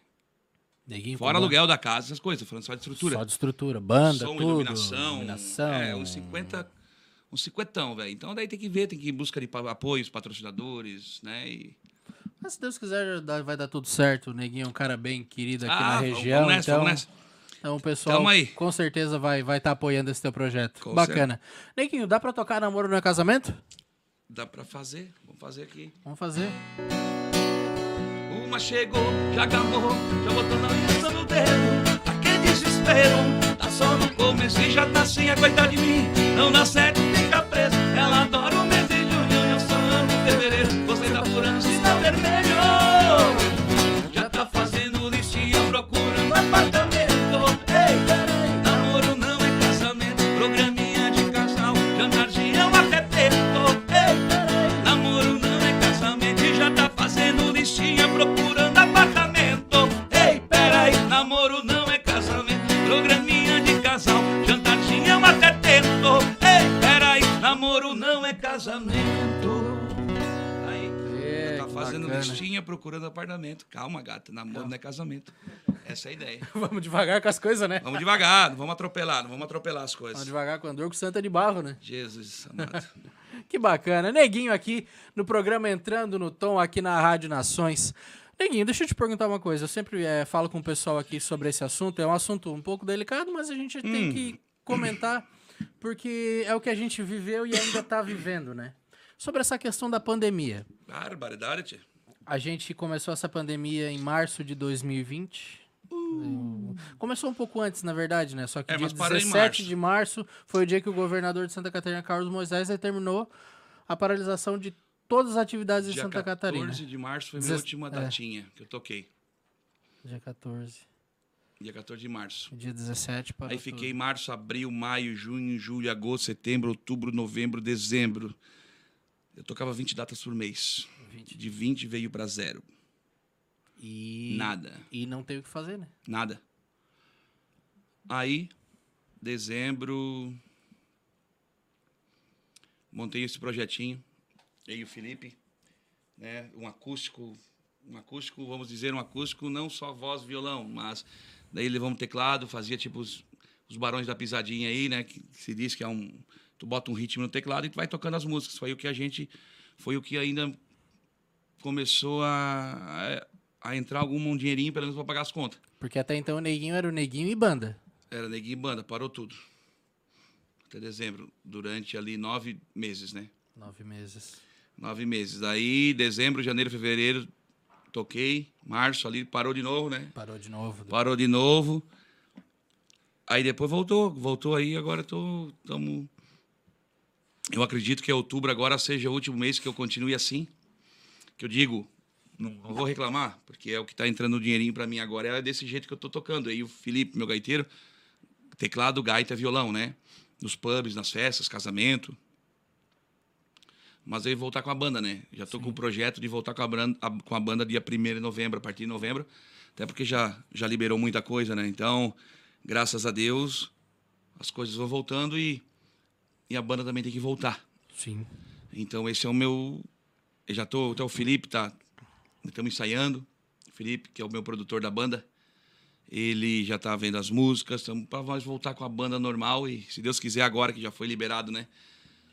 Neguinho Fora aluguel da casa, essas coisas, falando só de estrutura. Só de estrutura, banda, som, tudo. iluminação. iluminação. É, uns 50. Uns 50, velho. Então daí tem que ver, tem que ir em busca de apoios, patrocinadores, né? E... Mas se Deus quiser, vai dar tudo certo. O Neguinho é um cara bem querido aqui na Ah, vamos- região. vamos nessa, então, vamos nessa. então o pessoal com certeza vai estar vai tá apoiando esse teu projeto. Com Bacana. Neguinho, dá pra tocar namoro no casamento? Dá pra fazer. Vamos fazer aqui. Vamos fazer. Uma chegou, já acabou, já botou na lista do dedo. Aquele desespero, tá só no começo e já tá sem aguentar de mim. Não dá certo, fica preso. Ela adora o mês de junho, eu só amo fevereiro. Você tá furando sinal vermelho. Casamento. Aí. É, Tá fazendo bacana. listinha, procurando apartamento. Calma, gata. Namoro não é casamento. Essa é a ideia. Vamos devagar com as coisas, né? Vamos devagar, não vamos atropelar, não vamos atropelar as Vamos coisas. devagar com a dor com Santa de Barro, né? Jesus amado. Que bacana. Neguinho aqui no programa Entrando no Tom, aqui na Rádio Nações. Neguinho, deixa eu te perguntar uma coisa. Eu sempre eh, falo com o pessoal aqui sobre esse assunto. É um assunto um pouco delicado, mas a gente tem que comentar porque é o que a gente viveu e ainda está vivendo, né? Sobre essa questão da pandemia. Barbaridade. A gente começou essa pandemia em março de 2020. Começou um pouco antes, na verdade, né? Só que É, dia mas parou em 17 março. de março foi o dia que o governador de Santa Catarina, Carlos Moisés, determinou a paralisação de todas as atividades em Dia Santa 14 Catarina. de março foi minha Dezes- última é. datinha que eu toquei. Dia 14. Dia 14 de março. Dia 17 para Aí fiquei março, abril, maio, junho, julho, agosto, setembro, outubro, novembro, dezembro. Eu tocava 20 datas por mês. De 20 veio pra zero. E... Nada. E não teve o que fazer, né? Nada. Aí, dezembro, montei esse projetinho. Eu e o Felipe, né? Um acústico, um acústico, vamos dizer, um acústico, não só voz, violão, mas daí levamos teclado, fazia tipo os, os barões da pisadinha aí, né? Que se diz que é um. Tu bota um ritmo no teclado e tu vai tocando as músicas. Foi o que a gente. Foi o que ainda começou a, a, a entrar algum um dinheirinho, pelo menos, para pagar as contas. Porque até então o Neguinho era o Neguinho e banda. Era neguinho e banda, parou tudo. Até dezembro, durante ali nove meses, né? Nove meses. Nove meses. Aí, dezembro, janeiro, fevereiro, toquei. Março ali, parou de novo, né? Parou de novo. Parou de novo. Aí depois voltou, voltou aí, agora tô, tamo... Eu acredito que outubro agora seja o último mês que eu continue assim. Que eu digo, não, não vou reclamar, porque é o que tá entrando o dinheirinho para mim agora, é desse jeito que eu tô tocando. Aí o Felipe, meu gaiteiro, teclado, gaita, violão, né? Nos pubs, nas festas, casamento. Mas aí voltar com a banda, né? Já tô com o projeto de voltar com a, bran- a- com a banda dia 1 de novembro, a partir de novembro. Até porque já, já liberou muita coisa, né? Então, graças a Deus, as coisas vão voltando e, e a banda também tem que voltar. Sim. Então, esse é o meu. Eu já tô. Até o Felipe tá. Estamos ensaiando. O Felipe, que é o meu produtor da banda. Ele já tá vendo as músicas. Estamos para nós voltar com a banda normal. E, se Deus quiser, agora que já foi liberado, né?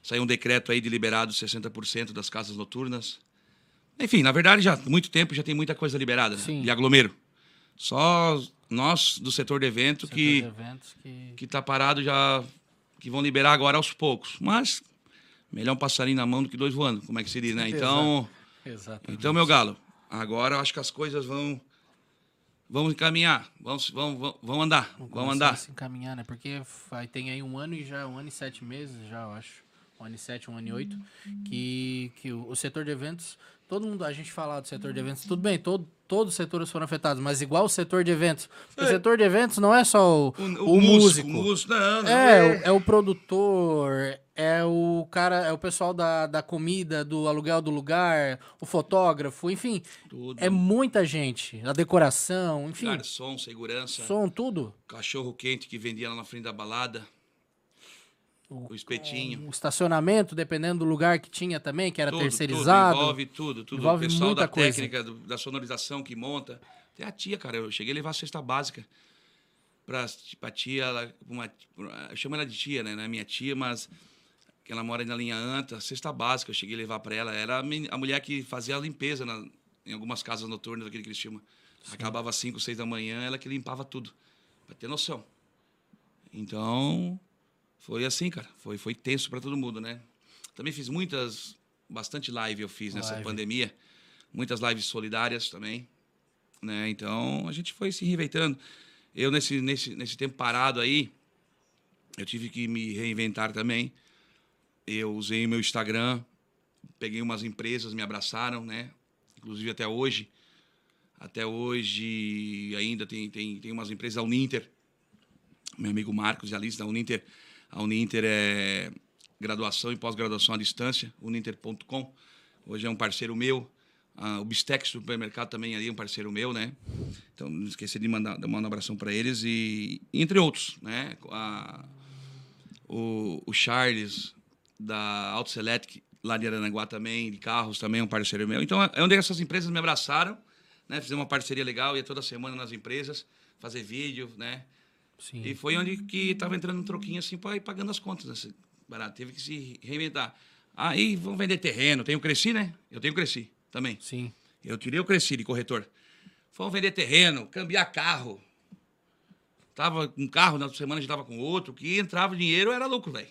Saiu um decreto aí de liberado 60% das casas noturnas. Enfim, na verdade, já há muito tempo já tem muita coisa liberada né? De aglomero. Só nós do setor de evento Setor que de eventos que... que tá parado já que vão liberar agora aos poucos. Mas melhor um passarinho na mão do que dois voando, como é que se diz, né? Então, Exatamente. então meu galo, agora eu acho que as coisas vão vão encaminhar, vão vão, vão andar, Vamos a andar. se encaminhar, né? Porque vai, tem aí um ano e já, um ano e sete meses já, eu acho. Um ano e sete, um ano e oito. Que, que o, o setor de eventos, todo mundo, a gente fala do setor de eventos, tudo bem, todo, todos os setores foram afetados, mas igual o setor de eventos. O setor de eventos não é só o, o, músico. o músico, não, não, É, o- é o produtor, é o cara, é o pessoal da, da comida, do aluguel do lugar, o fotógrafo, enfim. Tudo. É muita gente. A decoração, enfim. garçom, segurança, som, tudo. cachorro quente que vendia lá na frente da balada, o, espetinho. O estacionamento, dependendo do lugar que tinha também, que era tudo, terceirizado. Tudo, envolve tudo, tudo. Envolve o pessoal muita da coisa. técnica, do- da sonorização que monta. Até a tia, cara, eu cheguei a levar a cesta básica pra, pra tia, ela, uma, eu chamo ela de tia, né? Não é minha tia, mas que ela mora na linha Anta, cesta básica, eu cheguei a levar pra ela. Era a, a mulher que fazia a limpeza na- em algumas casas noturnas daquele que eles chamam. Acabava às 5, 6 da manhã, ela que limpava tudo. Pra ter noção. Então, foi assim, cara. Foi, foi tenso para todo mundo, né? Também fiz muitas, bastante live eu fiz nessa Live. pandemia. Muitas lives solidárias também, né? Então, a gente foi se reinventando. Eu, nesse, nesse, nesse tempo parado aí, eu tive que me reinventar também. Eu usei o meu Instagram, peguei umas empresas, me abraçaram, né? Inclusive até hoje. Até hoje ainda tem, tem, tem umas empresas, a Uninter, meu amigo Marcos e Alice da Uninter. A Uninter é graduação e pós-graduação à distância, uninter.com. Hoje é um parceiro meu. Ah, o Bistex Supermercado também ali é um parceiro meu, né? Então, não esqueci de mandar, de mandar um abração para eles e entre outros, né? A- o, o Charles da Auto Select lá de Aranaguá também, de carros também é um parceiro meu. Então, é onde essas empresas me abraçaram, né? Fizemos uma parceria legal, ia toda semana nas empresas fazer vídeo, né? Sim. E foi onde que tava entrando um troquinho assim para ir pagando as contas. Né? Barato. Teve que se reinventar. Aí vamos vender terreno. Tenho cresci, né? Eu tenho cresci também. Sim. Eu tirei o cresci de corretor. Vamos vender terreno, cambiar carro. Tava com um carro, na outra semana a gente tava com outro. Que entrava dinheiro era lucro, velho.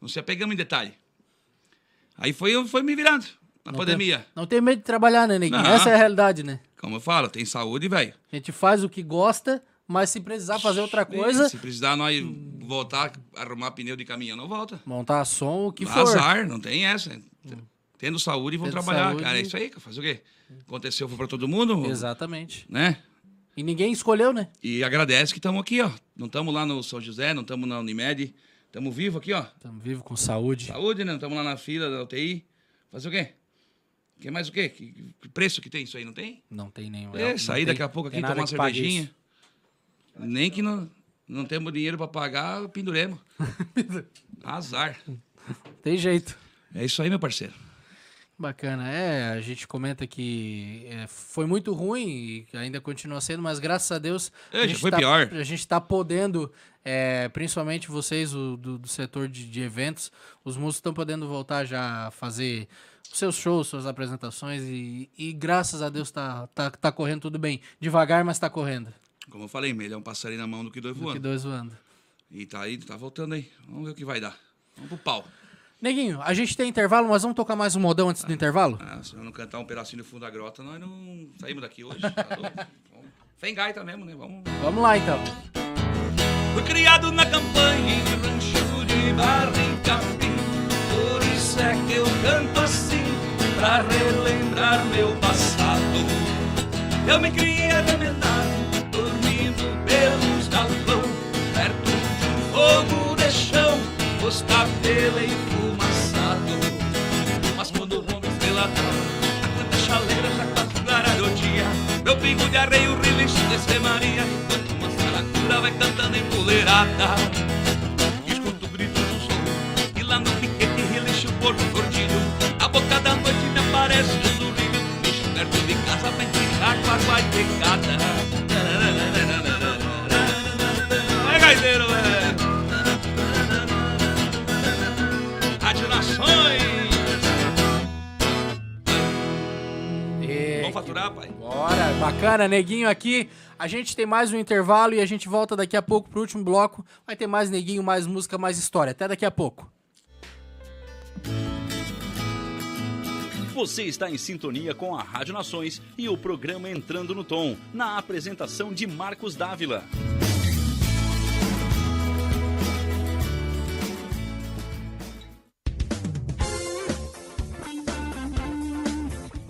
Não se apegamos em detalhe. Aí foi, foi me virando na Não pandemia. Tem, não tem medo de trabalhar, né, neguinho? Não. Essa é a realidade, né? Como eu falo, tem saúde, velho. A gente faz o que gosta, mas se precisar fazer outra coisa, Se precisar nós voltar, arrumar pneu de caminhão, não volta. montar som, o que for. Azar, não tem essa. Tendo saúde, vão Tendo trabalhar. saúde. Cara, é isso aí. Fazer o quê? Aconteceu, foi pra todo mundo, Exatamente. né? E ninguém escolheu, né? E agradece que estamos aqui, ó. Não estamos lá no São José, não estamos na Unimed. Estamos vivos aqui, ó. Estamos vivos com saúde. Saúde, né? Estamos lá na fila da UTI. Fazer o quê? Quer mais o quê? Que, que preço que tem isso aí? Não tem? Não tem nenhum. É, sair daqui a pouco aqui, tomar uma cervejinha. Nem que não, não temos dinheiro para pagar, penduremos. Azar. Tem jeito. É isso aí, meu parceiro. Bacana. É, a gente comenta que é, foi muito ruim e ainda continua sendo, mas graças a Deus. É, a gente foi tá- pior. A gente está podendo, é, principalmente vocês o, do, do setor de, de eventos, os músicos estão podendo voltar já a fazer seus shows, suas apresentações e, e graças a Deus tá, tá, tá correndo tudo bem. Devagar, mas tá correndo. Como eu falei, melhor um passarinho na mão do que dois Do que voando. dois voando. E tá aí, tá voltando aí. Vamos ver o que vai dar. Vamos pro pau. Neguinho, a gente tem intervalo, mas vamos tocar mais um modão antes do intervalo? Ah, se eu não cantar um pedacinho do fundo da grota, nós não saímos daqui hoje. Tá. Sem gaita mesmo, né? Vamos. Vamos lá então. Fui criado na campanha em rancho de barra em capim. Por isso é que eu canto assim, pra relembrar meu passado. Eu me criei Pingo de arreio, relincho de Maria, enquanto uma saracura vai cantando empoleirada. Escuto o grito do som, e lá no piquete relincho o corpo gordinho. A boca da noite me aparece um sorriso, bicho perto de casa pra enterrar com água pegada. É gaideiro, é. Rádio Nações. pai. Bacana, neguinho aqui. A gente tem mais um intervalo e a gente volta daqui a pouco pro último bloco. Vai ter mais neguinho, mais música, mais história. Até daqui a pouco. Você está em sintonia com a Rádio Nações e o programa Entrando no Tom, na apresentação de Marcos Dávila.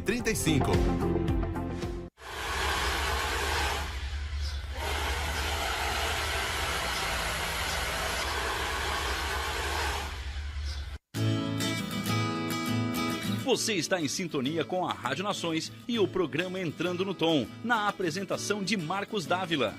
35. Você está em sintonia com a Rádio Nações e o programa Entrando no Tom, na apresentação de Marcos Dávila.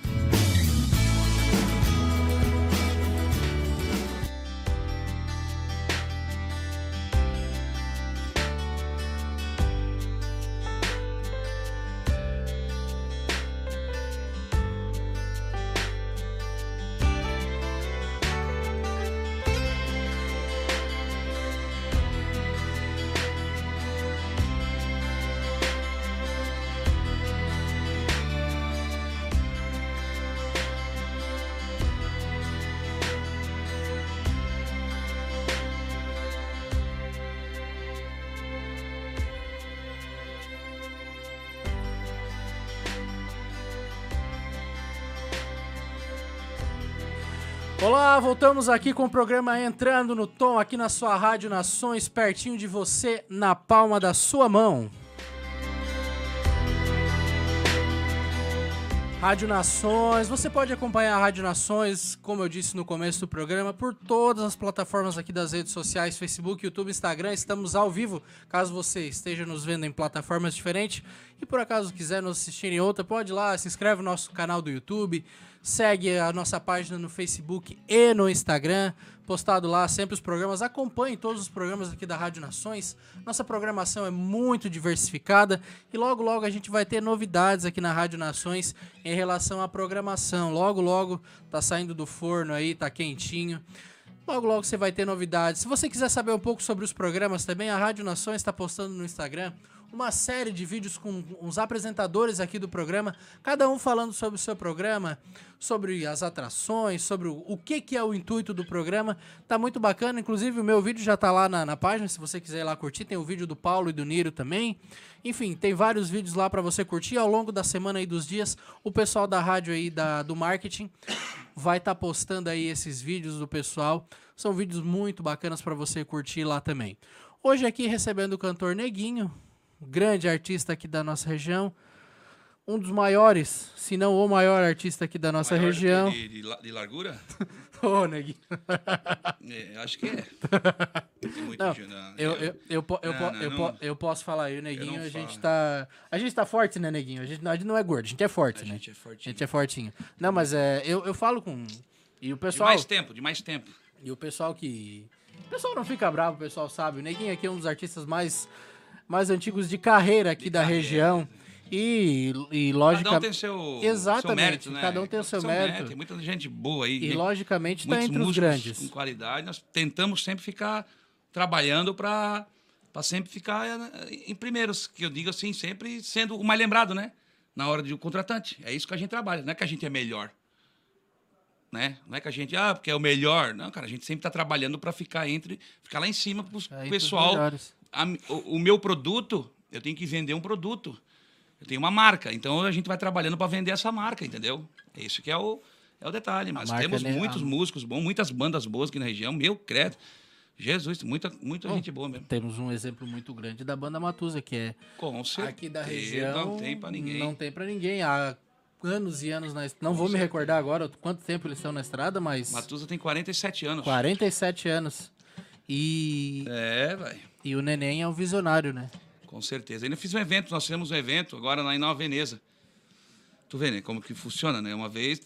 Voltamos aqui com o programa Entrando no Tom, aqui na sua Rádio Nações, pertinho de você, na palma da sua mão. Rádio Nações, você pode acompanhar a Rádio Nações, como eu disse no começo do programa, por todas as plataformas aqui das redes sociais, Facebook, YouTube, Instagram, estamos ao vivo, caso você esteja nos vendo em plataformas diferentes e por acaso quiser nos assistir em outra, pode ir lá, se inscreve no nosso canal do YouTube, segue a nossa página no Facebook e no Instagram, postado lá sempre os programas. Acompanhe todos os programas aqui da Rádio Nações. Nossa programação é muito diversificada e logo logo a gente vai ter novidades aqui na Rádio Nações em relação à programação. Logo logo tá saindo do forno aí, tá quentinho. Logo, logo você vai ter novidades. Se você quiser saber um pouco sobre os programas também, a Rádio Nações está postando no Instagram uma série de vídeos com os apresentadores aqui do programa, cada um falando sobre o seu programa, sobre as atrações, sobre o, o que, que é o intuito do programa. Tá muito bacana. Inclusive, o meu vídeo já tá lá na, na página, se você quiser ir lá curtir. Tem o vídeo do Paulo e do Niro também. Enfim, tem vários vídeos lá para você curtir. Ao longo da semana e dos dias, o pessoal da rádio aí, da, do marketing, vai estar postando aí esses vídeos do pessoal. São vídeos muito bacanas para você curtir lá também. Hoje aqui recebendo o cantor Neguinho, grande artista aqui da nossa região. Um dos maiores, se não o maior artista aqui da nossa Maior região. De, de, de largura? Ô, Neguinho. É, acho que é. Tem muito Não, de- não, Eu, eu, eu, po- eu, Não, po- não, eu, não. po- eu posso falar aí, o Neguinho, a gente falo. tá. A gente tá forte, né, Neguinho? A gente, não- a gente não é gordo, a gente é forte, A né? gente é A fortinho. gente é fortinho. Não, mas é, eu, eu falo com. E o De pessoal. mais tempo, de mais tempo. E o pessoal que. O pessoal não fica bravo, o pessoal sabe. O Neguinho aqui é um dos artistas mais, mais antigos de carreira aqui De da carreira. região. E, e Cada um logicamente. tem seu, Exatamente, seu mérito, né? cada um tem o seu mérito. Tem muita gente boa aí. E logicamente tá Muitos entre os grandes. com qualidade. Nós tentamos sempre ficar trabalhando para sempre ficar eh, em primeiros, que eu digo assim, sempre sendo o mais lembrado, né? Na hora do contratante. É isso que a gente trabalha. Não é que a gente é melhor. Né? Não é que a gente, ah, porque é o melhor. Não, cara, a gente sempre está trabalhando para ficar entre, ficar lá em cima para o pessoal. A o, o meu produto, eu tenho que vender um produto. Eu tenho uma marca, então a gente vai trabalhando para vender essa marca, entendeu? É isso que é o, é o detalhe. Mas marca, temos né, muitos músicos bons, muitas bandas boas aqui na região. Meu credo. Jesus, muita, muita gente boa mesmo. Temos um exemplo muito grande da banda Matusa, que é Com certeza. aqui da região. Não tem para ninguém. Não tem pra ninguém. Há anos e anos na est- Não vou me recordar agora quanto tempo eles estão na estrada, mas. Matusa tem 47 anos. 47 anos. E. É, vai. E o neném é um visionário, né? Com certeza. Ainda fiz um evento, nós fizemos um evento agora lá em Nova Veneza. Tu vê, né, como que funciona, né? Uma vez,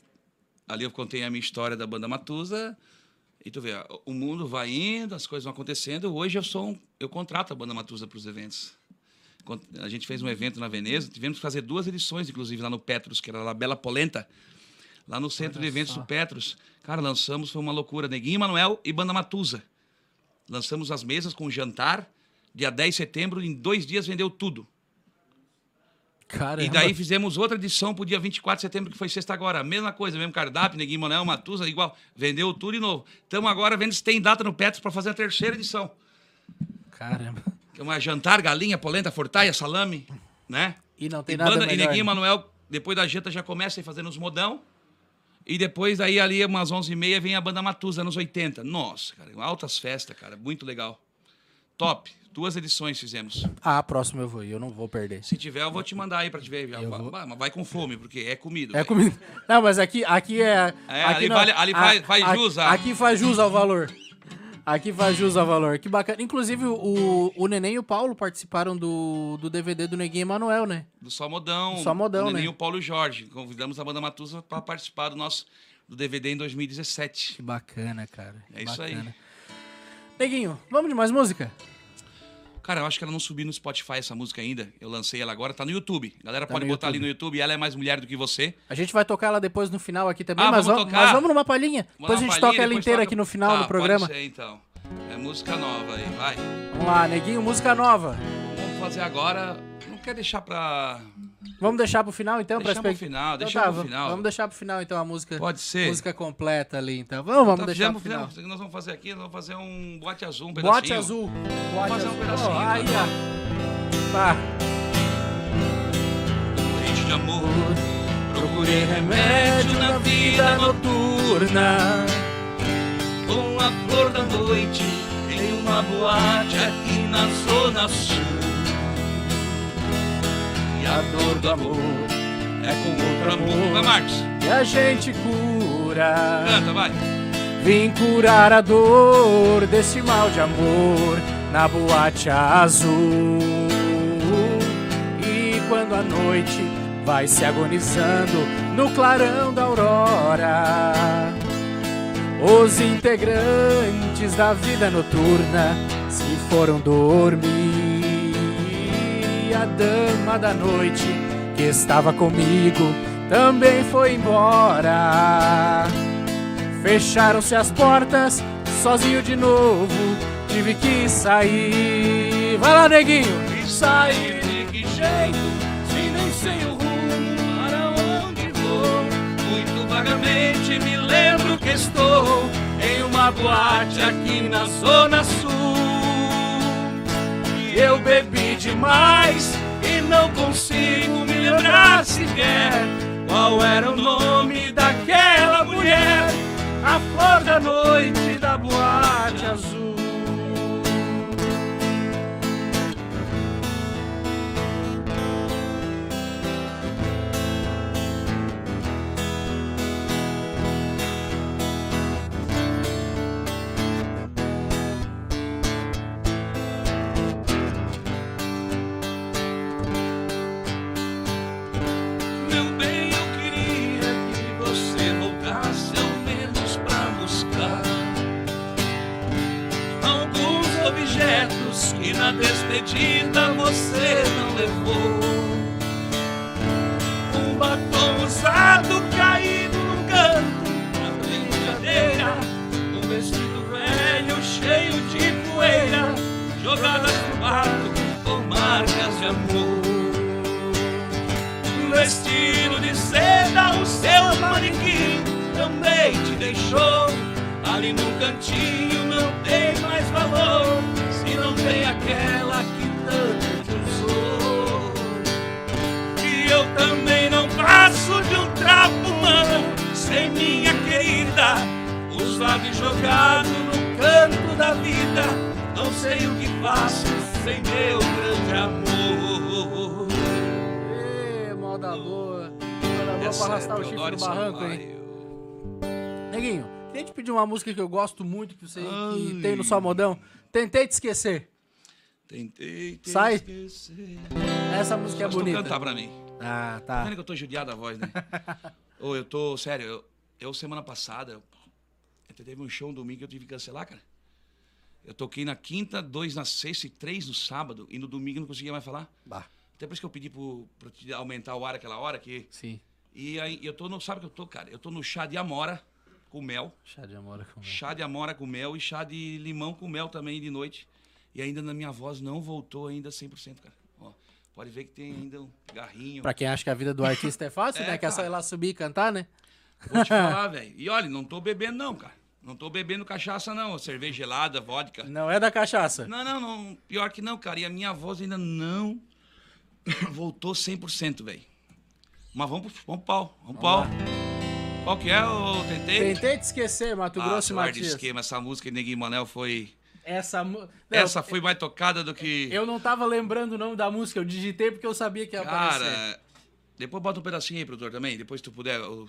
ali eu contei a minha história da banda Matusa, e tu vê, o mundo vai indo, as coisas vão acontecendo. Hoje eu sou um, eu contrato a banda Matusa para os eventos. A gente fez um evento na Veneza, tivemos que fazer duas edições, inclusive, lá no Petros, que era lá Bela Polenta, lá no centro de eventos só. do Petros. Cara, lançamos, foi uma loucura. Neguinho Manuel e banda Matusa. Lançamos as mesas com jantar. Dia 10 de setembro, em dois dias vendeu tudo. Caramba. E daí fizemos outra edição pro dia 24 de setembro, que foi sexta agora. Mesma coisa, mesmo cardápio, Neguinho Manuel, Matusa, igual. Vendeu tudo de novo. Estamos agora vendo se tem data no Petros para fazer a terceira edição. Caramba. Que é uma jantar, galinha, polenta, fortaia, salame, né? E não tem e nada banda, e melhor. Neguinho Manuel, depois da janta, já começa aí fazendo os modão. E depois, aí, ali, umas 11h30, vem a banda Matusa, anos 80. Nossa, cara, altas festas, cara. Muito legal. Top. Duas edições fizemos. Ah, próximo eu vou eu não vou perder. Se tiver, eu vou te mandar aí pra te ver. Já. Vou. mas vai com fome, porque é comida. É velho. comida. Não, mas aqui, aqui é. É, aqui ali não- vale- ali faz- faz a- jus a- Aqui faz jus ao valor. Aqui faz jus ao valor. Que bacana. Inclusive, o, o Neném e o Paulo participaram do, do DVD do Neguinho Emanuel, né? Do Só Modão. Do Só Modão, o Neném né? e o Paulo Jorge. Convidamos a banda Matusa para participar do nosso do DVD em 2017. Que bacana, cara. É isso aí. Bacana. Neguinho, vamos de mais música? Cara, eu acho que ela não subiu no Spotify essa música ainda. Eu lancei ela agora, tá no YouTube. A galera Tá pode botar ali YouTube. no YouTube. Ela é mais mulher do que você. A gente vai tocar ela depois no final aqui também, Ah, mas, vamos mas vamos numa palhinha. Depois a gente toca ela inteira toca- aqui no final Tá, do programa. Pode ser, então. É música nova aí, vai. Vamos lá, Neguinho, música nova. Vamos fazer agora. Não quer deixar pra. Vamos deixar pro final então? Deixa pro final, Então deixa tá, pro vamos- final. Vamos deixar pro final então a música. Pode ser. Música completa ali então. Vamos, vamos Tá, deixar pro final. fizemos. O que nós vamos fazer aqui? Nós vamos fazer um boate azul, um pedacinho. Bote azul. Bote fazer um azul. pedacinho, Ó, aí, tá? ó. Tá. Doente de amor. Procurei remédio na vida noturna. Com a flor da noite em uma boate aqui na Zona Sul. E a dor do amor é com outro amor. Vai, Marcos. E a gente cura. Canta, vai. Vim curar a dor desse mal de amor na boate azul. E quando a noite vai se agonizando no clarão da aurora, os integrantes da vida noturna se foram dormir. E a dama da noite que estava comigo também foi embora. Fecharam-se as portas, sozinho de novo, tive que sair. Vai lá, neguinho! E sair de que jeito, se nem sei o rumo para onde vou. Muito vagamente me lembro que estou em uma boate aqui na Zona Sul. Eu bebi demais e não consigo me lembrar sequer qual era o nome daquela mulher, a flor da noite da boate azul. Despedida você não levou. Um batom usado caído num canto na brincadeira, um vestido velho cheio de poeira, jogadas no barro com marcas de amor vestido de seda, o seu manequim também te deixou. Ali no cantinho não tem mais valor, não tem aquela que tanto te usou. E eu também não passo de um trapo humano, sem minha querida, usado e jogado no canto da vida. Não sei o que faço sem meu grande amor. Ê, moda boa. Moda boa pra arrastar o chifre no barranco, hein? Neguinho, queria te pedir uma música que eu gosto muito, que você que tem no Só Modão. Tentei te esquecer. Tentei te Sai. esquecer. Essa música é Só tu bonita. cantar pra mim. Ah, Tá tá. vendo que eu tô judiado da voz, né? Ô, eu tô, sério, eu, eu semana passada, eu, eu teve um show um domingo que eu tive que cancelar, cara. Eu toquei na quinta, dois na sexta e três no sábado, e no domingo eu não conseguia mais falar. Bah, Até por isso que eu pedi pro, pra te aumentar o ar aquela hora, que... sim. E aí, eu tô no, sabe o que eu tô, cara? Eu tô no chá de amora com mel, Chá de amor com chá de amora com mel e chá de limão com mel também de noite. E ainda na minha voz não voltou ainda 100%, cara. Ó, pode ver que tem ainda um garrinho. Pra quem acha que a vida do artista é fácil, É, né? Que é só ir lá subir e cantar, né? Vou te falar, velho. E olha, não tô bebendo não, cara. Não tô bebendo cachaça não, cerveja gelada, vodka. Não é da cachaça. Não, não, não. Pior que não, cara. E a minha voz ainda não voltou 100%, velho. Mas vamos, pro- vamos pau, vamos pro pau. Qual que é o Tentei? Tentei te esquecer, Mato Ah, Grosso e celular de Matias. esquema. Essa música de Neguinho Manel foi... Essa, Não, Essa foi mais tocada do que... Eu não tava lembrando o nome da música, eu digitei porque eu sabia que ia aparecer. Cara, depois bota um pedacinho aí, produtor, também. Depois se tu puder, o,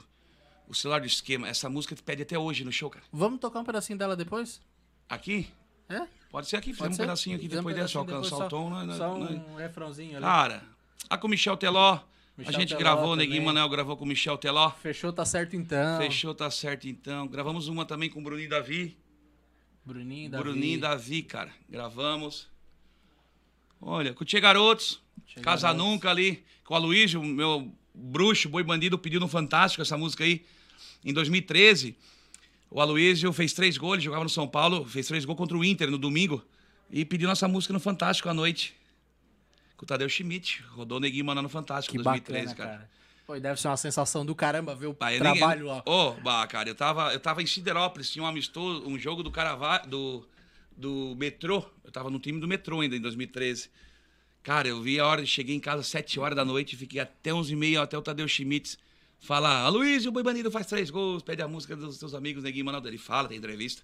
o celular de esquema. Essa música te pede até hoje no show, cara. Vamos tocar um pedacinho dela depois? Aqui? É? Pode ser aqui, fizemos um pedacinho aqui, um depois dessa, alcançar o tom. Né, Só né. um refrãozinho ali. Cara, a com o Michel Teló. Michel a gente Teló gravou, o. Neguinho Manel gravou com o Michel Teló. Fechou, tá certo então. Fechou, tá certo então. Gravamos uma também com o Bruninho Davi. Bruninho, Davi. Bruninho Davi, cara. Gravamos. Olha, com o Tchê Garotos. Tchê Casa Garotos. Nunca ali. Com o Aloysio, meu bruxo, boi bandido, pediu no Fantástico essa música aí. Em 2013, o Aloysio fez três gols, jogava no São Paulo, fez três gols contra o Inter no domingo. E pediu nossa música no Fantástico à noite. Com o Tadeu Schmidt. Rodou o Neguinho Mano no Fantástico em 2013, bacana, cara. cara. Pô, deve ser uma sensação do caramba ver o eu trabalho nem- lá. Ô, bah, cara, eu tava, eu tava em Siderópolis, tinha um amistoso, um jogo do Caravaggio, do, do metrô. Eu tava no time do metrô ainda em 2013. Cara, eu vi a hora, cheguei em casa às 7 horas da noite, fiquei até 11 e meia, até o Tadeu Schmitz falar, Aloysio, o Boi Bandido faz três gols, pede a música dos seus amigos, Neguinho Manuel, ele fala, tem entrevista.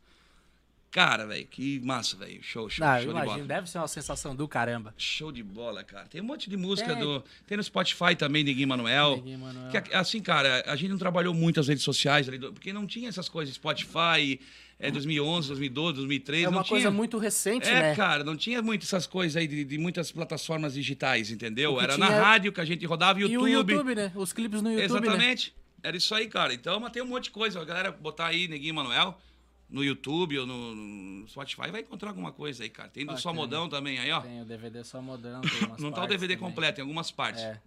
Cara, velho, que massa, velho, show, show, Ah, show eu de imagino, bola. deve ser uma sensação do caramba. Show de bola, cara. Tem um monte de música Tem. do. Tem no Spotify também, Neguinho Manuel. Neguinho Manuel. Que, assim, cara, a gente não trabalhou muito as redes sociais ali, porque não tinha essas coisas. Spotify, é, 2011, 2012, 2013. É uma coisa tinha. muito recente, É, né? cara, não tinha muito essas coisas aí de, de muitas plataformas digitais, entendeu? Era na tinha- rádio que a gente rodava, E YouTube. o YouTube, né? Os clipes no YouTube, né? Exatamente. Era isso aí, cara. Então, mas tem um monte de coisa. A galera botar aí Neguinho Manuel no YouTube ou no, no Spotify vai encontrar alguma coisa aí, cara. Tem do Só Bacana. Modão também aí, ó. Tem o DVD só modão. Não tá o DVD também. completo, tem algumas partes. É.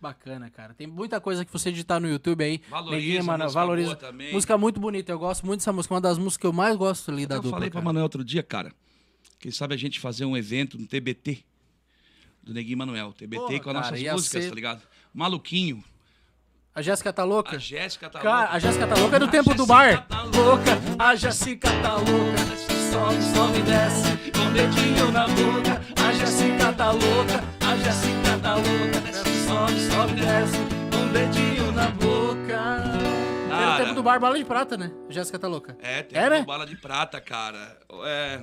Bacana, cara. Tem muita coisa que você digitar no YouTube aí. Valoriza, mano, música valoriza. boa também. Música muito bonita. Eu gosto muito dessa música. Uma das músicas que eu mais gosto ali da eu dupla. falei pra cara. Manuel outro dia, cara. Quem sabe a gente fazer um evento no TBT do Neguinho Manuel. TBT Porra, com as cara, nossas músicas, ser- tá ligado? Maluquinho. A Jéssica tá louca? A Jéssica tá Cara, louca. a Jéssica tá louca é do tempo do bar. tá louca, a Jéssica tá louca. Sobe, sobe, desce, com o dedinho na boca. A Jéssica tá louca, a Jéssica tá louca. Sobe, sobe, desce, com o dedinho na boca. Era o tempo do bar, bala de prata, né? Jéssica tá louca. É, tem É, né? bala de prata, cara. É.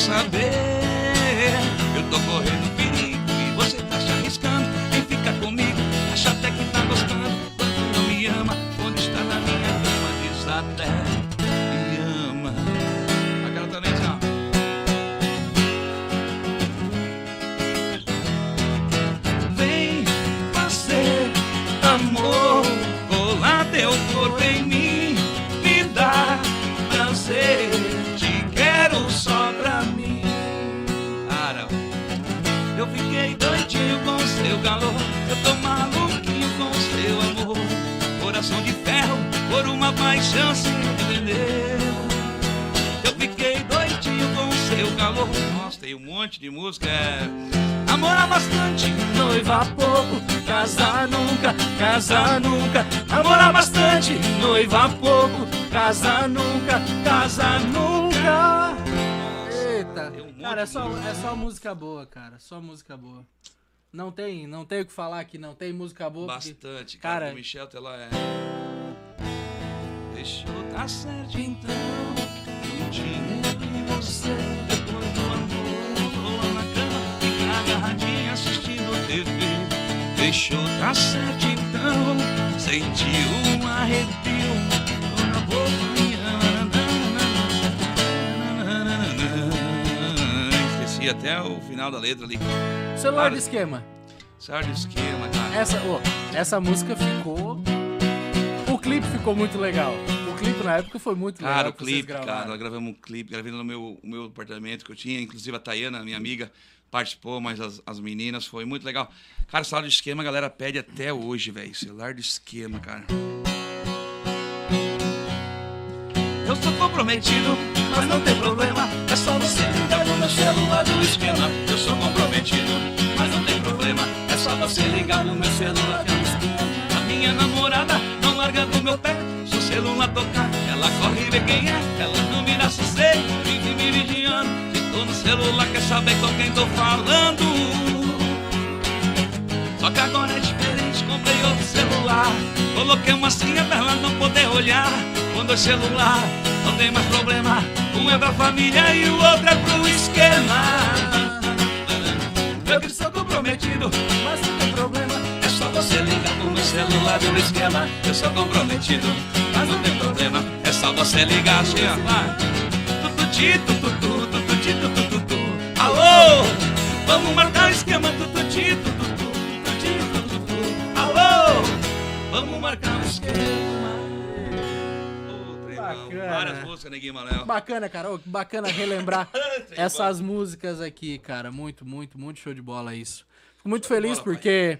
saber. Eu tô correndo paixão sem entender. Eu fiquei doidinho com seu calor. Nossa, tem um monte de música. É... Bastante, noivar pouco, casar nunca, casar nunca. Namorar bastante, noivar pouco, casar nunca, casar nunca. Eita. Um Cara, é só, música. é só música boa, cara. Só música boa. Não tem, não tem o que falar aqui, não tem música boa. porque- Bastante, cara. Cara, O Michel Teló é. Deixou tá certo então. Um dia e você, depois do amor, lá na cama, fica agarradinha assistindo TV. Deixou tá certo então. Sentiu um arrepio na boca. Esqueci até o final da letra ali. celular de esquema. Sai do esquema, cara. Essa, ô, essa música ficou. O clipe ficou muito legal. O clipe na época foi muito legal. Cara, o clipe, cara, nós gravamos um clipe, gravei no meu, o meu apartamento que eu tinha, inclusive a Tayana, minha amiga, participou, mas as, as meninas, foi muito legal. Cara, celular de esquema a galera pede até hoje, velho, celular de esquema, cara. Eu sou comprometido, mas não tem problema, é só você ligar no meu celular do esquema. Eu sou comprometido, mas não tem problema, é só você ligar no meu celular do esquema. A minha namorada larga do meu pé, se o celular tocar, ela corre e vê quem é, ela não me dá sossego, vive me vigiando. Se tô no celular, quer saber com quem tô falando. Só que agora é diferente, comprei outro celular. Coloquei uma senha pra ela não poder olhar. Com dois celular, não tem mais problema. Um é pra família e o outro é pro esquema. Eu que sou comprometido, mas não tem problema. Você ligar pro meu celular do esquema. Eu sou comprometido, mas não tem problema. É só você ligar, vai. Tututi, tututu, tututi, tututu. Alô, vamos marcar o esquema, tututi, tututu, tututi, tututu. Alô, vamos marcar o esquema. Bacana. Várias músicas, Neguinho Manel. Bacana, cara. Bacana relembrar essas músicas aqui, cara. Muito, muito, muito show de bola isso. Fico muito feliz bola, porque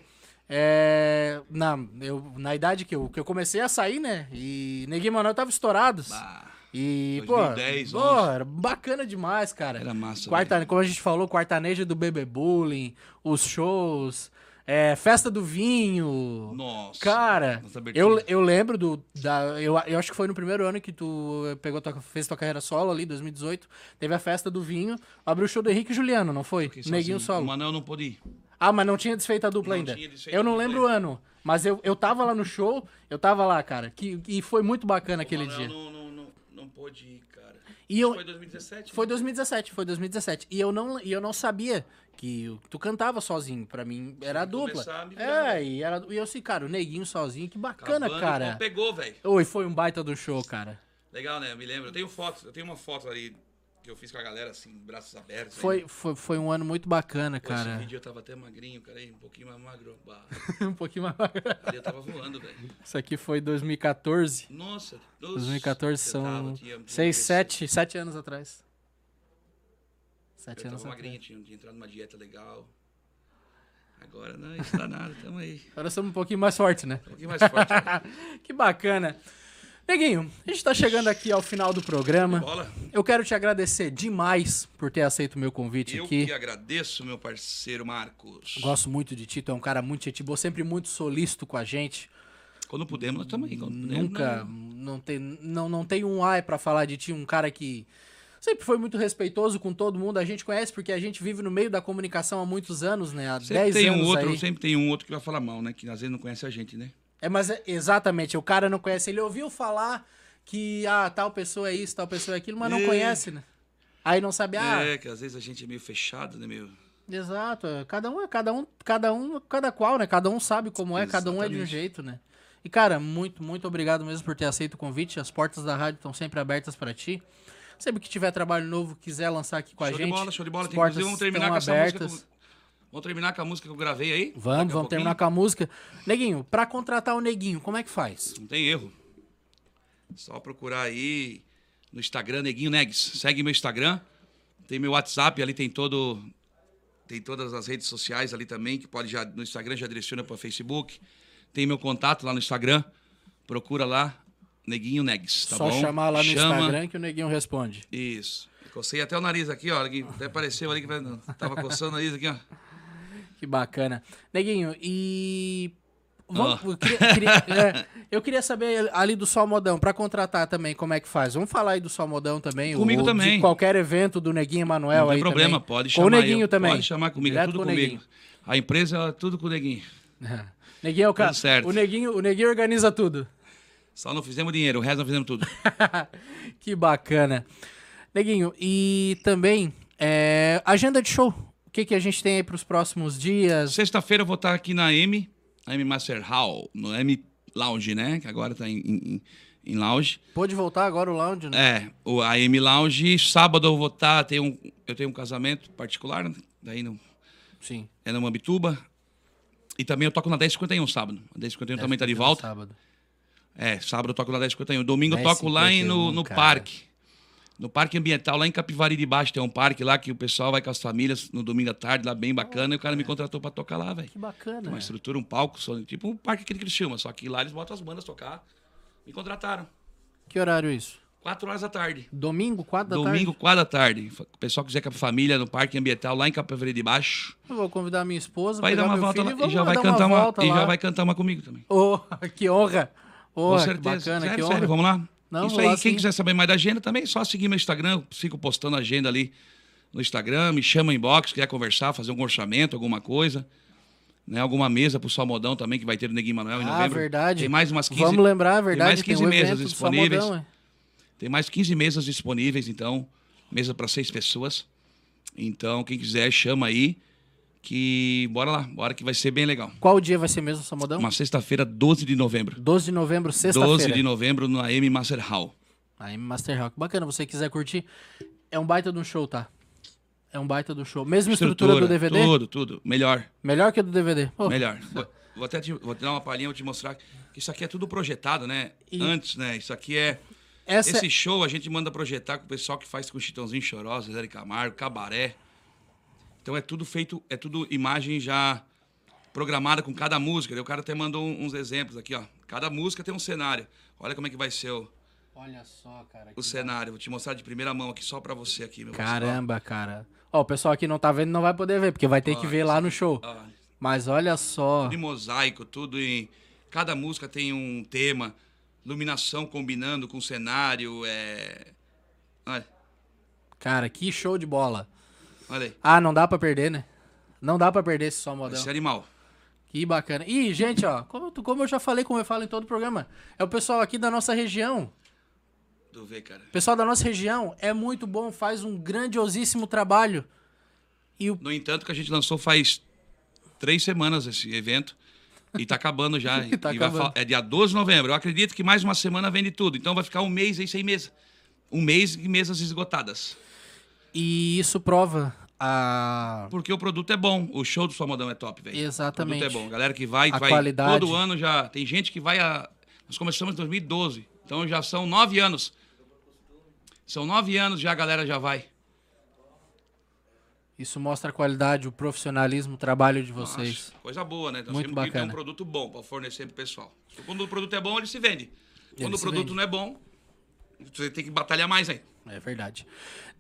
é, na, eu, na idade que eu, que eu comecei a sair, né? E Neguinho Manuel tava estourados. Bah, E, 2010, pô, 11. pô, era bacana demais, cara. Era massa, Quarta, como a gente falou, quartaneja do Bebê Bullying, os shows, é, festa do vinho. Nossa. Cara, Nossa eu, eu lembro do. Da, eu, eu acho que foi no primeiro ano que tu pegou tua, fez tua carreira solo ali, 2018. Teve a festa do vinho. Abriu o show do Henrique e Juliano, não foi? Neguinho sozinho. solo. O Manel não pôde ir. Ah, mas não tinha desfeito a dupla Não ainda. Eu não lembro o ano. Mas eu, eu tava lá no show, eu tava lá, cara. Que, e foi muito bacana aquele o Manel dia. Não, não, não, não pôde ir, cara. E eu- Foi 2017? Foi 2017, foi 2017. E eu não, e eu não sabia que tu cantava sozinho. Pra mim, era a dupla. É, e, era, e eu assim, cara, o neguinho sozinho, que bacana, Acabando, cara. Pegou, velho. Oi, foi um baita do show, cara. Legal, né? Eu me lembro. Eu tenho fotos. Eu tenho uma foto ali que eu fiz com a galera, assim, braços abertos. aí. Foi, foi, foi um ano muito bacana, Pô, Esse cara. vídeo eu tava até magrinho, cara, aí, um pouquinho mais magro. Um pouquinho mais. ali eu tava voando, velho. Isso aqui foi 2014. Nossa, 2014 eu são tava, tinha- tinha 6, esse- 7, 7 anos atrás. Eu 7 tava anos magrinho, atrás. tinha, tinha entrado numa dieta legal. Agora não, isso dá nada, tamo aí. Agora somos um pouquinho mais fortes, né? Um pouquinho mais forte. né? Que bacana. Neguinho, a gente tá chegando aqui ao final do programa. Eu quero te agradecer demais por ter aceito o meu convite Eu aqui. que agradeço, meu parceiro Marcos. Gosto muito de ti, tu é um cara muito gente boa, sempre muito solícito com a gente. Quando pudemos, nós estamos aí. Nunca, não- não tem, não, não tem um ai pra falar de ti, um cara que sempre foi muito respeitoso com todo mundo. A gente conhece porque a gente vive no meio da comunicação há muitos anos, né? Há Sempre 10 tem anos um outro, aí. sempre tem um outro que vai falar mal, né? Que às vezes não conhece a gente, né? É, mas é- exatamente, o cara não conhece. Ele ouviu falar que ah, tal pessoa é isso, tal pessoa é aquilo, mas não É. conhece, né? Aí não sabe, ah, É, que às vezes a gente é meio fechado, né, meu? exato. Cada um é cada um, cada um, cada qual, né? Cada um sabe como é, cada um é de um Exatamente. jeito, né? E cara, muito, muito obrigado mesmo por ter aceito o convite. As portas da rádio estão sempre abertas pra ti. Sempre que tiver trabalho novo, quiser lançar aqui com a show gente. de bola, show de bola. Tem, portas inclusive, vamos terminar com essa abertas. música. Vamos terminar com a música que eu gravei aí? Vamos, vamos terminar com a música. Neguinho, pra contratar o Neguinho, como é que faz? Não tem erro. Só procurar aí no Instagram, Neguinho Negs. Segue meu Instagram. Tem meu WhatsApp, ali tem todo. Tem todas as redes sociais ali também, que pode já. No Instagram já direciona para Facebook. Tem meu contato lá no Instagram. Procura lá, Neguinho Negs, tá Só bom? chamar lá no Chama. Instagram que o Neguinho responde. Isso. Cocei até o nariz aqui, ó. Até apareceu ali que tava coçando o nariz aqui, ó. Que bacana. Neguinho, e. Vamos, Ó. eu, queria, queria- é, eu queria saber ali do Salmodão, pra contratar também, como é que faz? Vamos falar aí do Salmodão também. Comigo ou também. De qualquer evento do Neguinho Emanuel Não tem problema, também. pode chamar. o Neguinho eu. também. Pode chamar comigo, Direto tudo com comigo. Neguinho. A empresa é tudo com o Neguinho. Neguinho é o cara. O Neguinho, o Neguinho organiza tudo. Só não fizemos dinheiro, o resto nós fizemos tudo. que bacana. Neguinho, e também, é, agenda de show. O que, que a gente tem aí pros próximos dias? Sexta-feira eu vou estar aqui na M, a M Master Hall, no M Lounge, né? Que agora tá em, em, em lounge. Pode voltar agora o lounge, né? É, o a M Lounge. Sábado eu vou estar, tem um, eu tenho um casamento particular, né? daí no, Sim. é na Mambituba. E também eu toco na 1051 sábado. A 1051 também tá de volta. Sábado. É, sábado eu toco na 1051. Domingo eu toco lá em, no, 1051, no cara. parque. No Parque Ambiental, lá em Capivari de Baixo, tem um parque lá que o pessoal vai com as famílias no domingo à tarde, lá bem bacana, e o cara me contratou pra tocar lá, velho. Que bacana. Tem uma estrutura, um palco, só- tipo um parque aquele que eles chamam, só que lá eles botam as bandas tocar. Me contrataram. Que horário é isso? Quatro horas da tarde. Domingo, quatro da Domingo, tarde? quatro da tarde. O pessoal quiser com a família no Parque Ambiental, lá em Capivari de Baixo, Eu vou convidar minha esposa, vai dar uma volta lá e já vai dar cantar uma, volta e já vai cantar uma comigo também. Oh, que honra. Com Honra, que certeza. bacana, sério, que sério, honra. vamos lá. Não, Isso aí, lá quem sim. quiser saber mais da agenda também, é só seguir meu Instagram. Fico postando agenda ali no Instagram. Me chama em inbox, quer conversar, fazer um orçamento, alguma coisa. Né, alguma mesa pro Salmodão também, que vai ter no Neguinho Manuel em Ah, novembro. verdade. Tem mais umas 15, Vamos lembrar, a tem verdade, mais 15 tem mesas disponíveis. Salmodão, é. Tem mais 15 mesas disponíveis, então. Mesa para seis pessoas. Então, quem quiser, chama aí. Que bora lá, bora que vai ser bem legal. Qual dia vai ser mesmo, Salmodão? Uma sexta-feira, 12 de novembro. 12 de novembro, 12 sexta-feira. de novembro no AM Master Hall. Aí, Master Rock. Bacana, você quiser curtir. É um baita de um show, tá? É um baita um show. Mesma estrutura, do DVD? Tudo, tudo. Melhor, Melhor que a do DVD. Pô, melhor. Vou, vou até te, vou te dar uma palhinha, vou te mostrar que isso aqui é tudo projetado, né? E- Antes, né? Isso aqui é... Essa Esse show a gente manda projetar com o pessoal que faz com o Chitãozinho Chorosa, Zé Camargo, Cabaré. Então é tudo feito, é tudo imagem já programada com cada música. Daí O cara até mandou uns exemplos aqui, ó. Cada música tem um cenário. Olha como é que vai ser o, Olha só, cara. o cenário. Vou te mostrar de primeira mão aqui, só pra você aqui, meu parceiro. Caramba, cara. Ó, o pessoal aqui não tá vendo, não vai poder ver, porque vai ter que ver lá no show. Ó, Mas olha só. tudo em mosaico, tudo em... Cada música tem um tema, iluminação combinando com o cenário, é... Olha, Cara, que show de bola. Olha aí. Ah, não dá pra perder, né? Não dá pra perder esse só modelo. Esse animal. Que bacana. E, gente, ó, como, como eu já falei, como eu falo em todo o programa, é o pessoal aqui da nossa região. Tu vê, cara. O pessoal da nossa região é muito bom, faz um grandiosíssimo trabalho. E o No entanto, que a gente lançou faz três semanas esse evento. E tá acabando já. Tá E acabando. é dia 12 de novembro. Eu acredito que mais uma semana vende tudo. Então vai ficar um mês aí sem mesa. Um mês e mesas esgotadas. E isso prova a. Porque o produto é bom. O show do Famodão é top, velho. Exatamente. O produto é bom. Galera que vai, A vai qualidade. todo ano já. Tem gente que vai a. Nós começamos em 2012. Então já são nove anos. São nove anos já a galera já vai. Isso mostra a qualidade, o profissionalismo, o trabalho de Nossa, vocês. coisa boa, né? Nós Muito que ter um bacana. produto bom para fornecer pro pessoal. Quando o produto é bom, ele se vende. Quando Ele o produto vende. não é bom, você tem que batalhar mais aí. É verdade.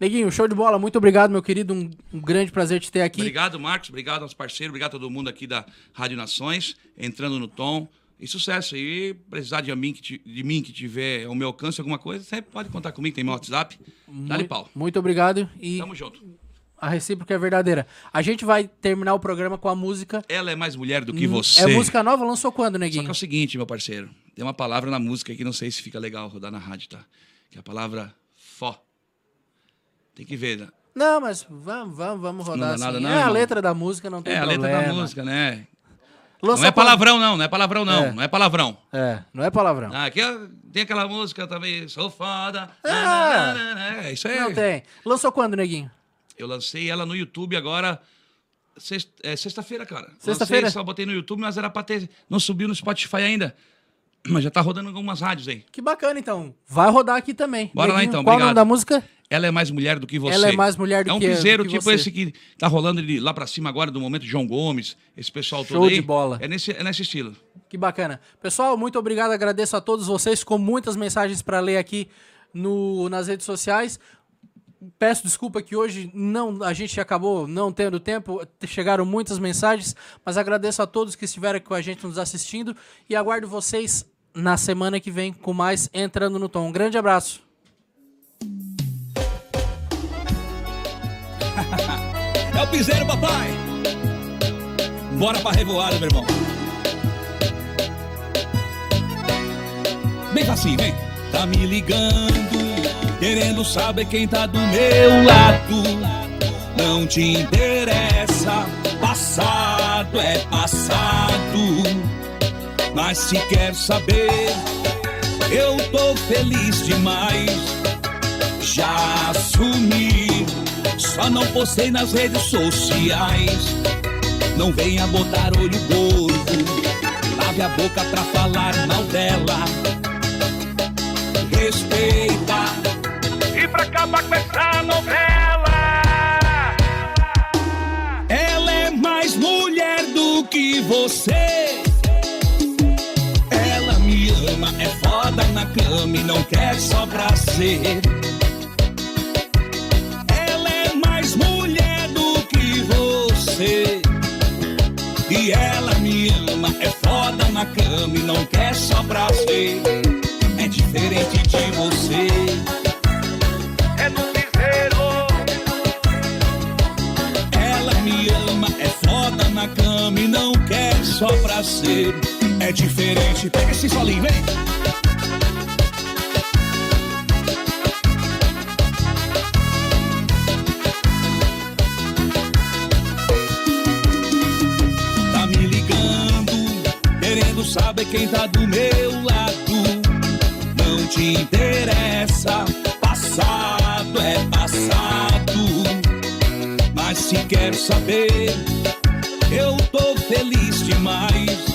Neguinho, show de bola. Muito obrigado, meu querido. Um, um grande prazer te ter aqui. Obrigado, Marcos. Obrigado aos parceiros. Obrigado a todo mundo aqui da Rádio Nações, entrando no tom. E sucesso. E precisar de mim que, de mim que tiver ao meu alcance alguma coisa, sempre pode contar comigo. Tem meu WhatsApp. Dá-lhe pau. Muito obrigado. E Tamo junto. a recíproca é verdadeira. A gente vai terminar o programa com a música. Ela é mais mulher do que Hum, você. É música nova? Lançou quando, Só Neguinho? que é o seguinte, meu parceiro. Tem uma palavra na música que não sei se fica legal rodar na rádio, tá? Que é a palavra fó. Tem que ver, né? Não, mas vamos, vamos, vamos rodar assim. nada, não, é a irmão? letra da música, não tem É a problema. letra da música, né? Não é palavrão, não. Não é palavrão, não. É. Não é palavrão. É, não é palavrão. Ah, aqui tem aquela música também, sou foda. Ah. É, isso aí. Não tem. Lançou quando, Neguinho? Eu lancei ela no YouTube agora. é, Sexta-feira, cara. Sexta-feira? Só botei no YouTube, mas era pra ter. Não subiu no Spotify ainda. Mas já tá rodando em algumas rádios aí. Que bacana, então. Vai rodar aqui também. Bora lá, Neguinho, então, Qual o nome da música? Ela é mais mulher do que você. Ela é mais mulher do É um que- piseiro que tipo você. esse que tá rolando de lá pra cima agora, do momento João Gomes, esse pessoal Show todo aí. de bola. É nesse, é nesse estilo. Que bacana. Pessoal, muito obrigado. Agradeço a todos vocês. Com muitas mensagens para ler aqui no, nas redes sociais. Peço desculpa que hoje não a gente acabou não tendo tempo, chegaram muitas mensagens, mas agradeço a todos que estiveram com a gente nos assistindo e aguardo vocês na semana que vem com mais Entrando no Tom. Um grande abraço. É o piseiro, papai. Bora pra revoada, meu irmão. Bem facinho, vem. Tá me ligando, querendo saber quem tá do meu lado. Não te interessa, passado é passado. Mas se quer saber, eu tô feliz demais. Já assumi, só não postei nas redes sociais. Não venha botar olho gordo, lave a boca pra falar mal dela. Respeita, e pra acabar com essa novela. Ela é mais mulher do que você. É foda na cama e não quer só prazer. Ela é mais mulher do que você. E ela me ama, é foda na cama e não quer só prazer. É diferente de você. É do piseiro. Ela me ama, é foda na cama e não quer só prazer. É diferente. Pega esse solinho, vem. Tá me ligando, querendo saber quem tá do meu lado. Não te interessa, passado é passado. Mas se quer saber, eu tô feliz demais.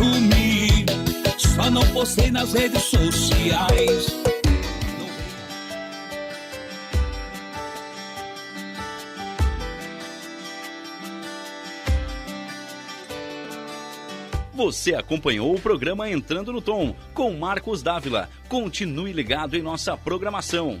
Já assumi, só não postei nas redes sociais. Você acompanhou o programa Entrando no Tom com Marcos Dávila. Continue ligado em nossa programação.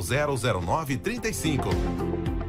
000935.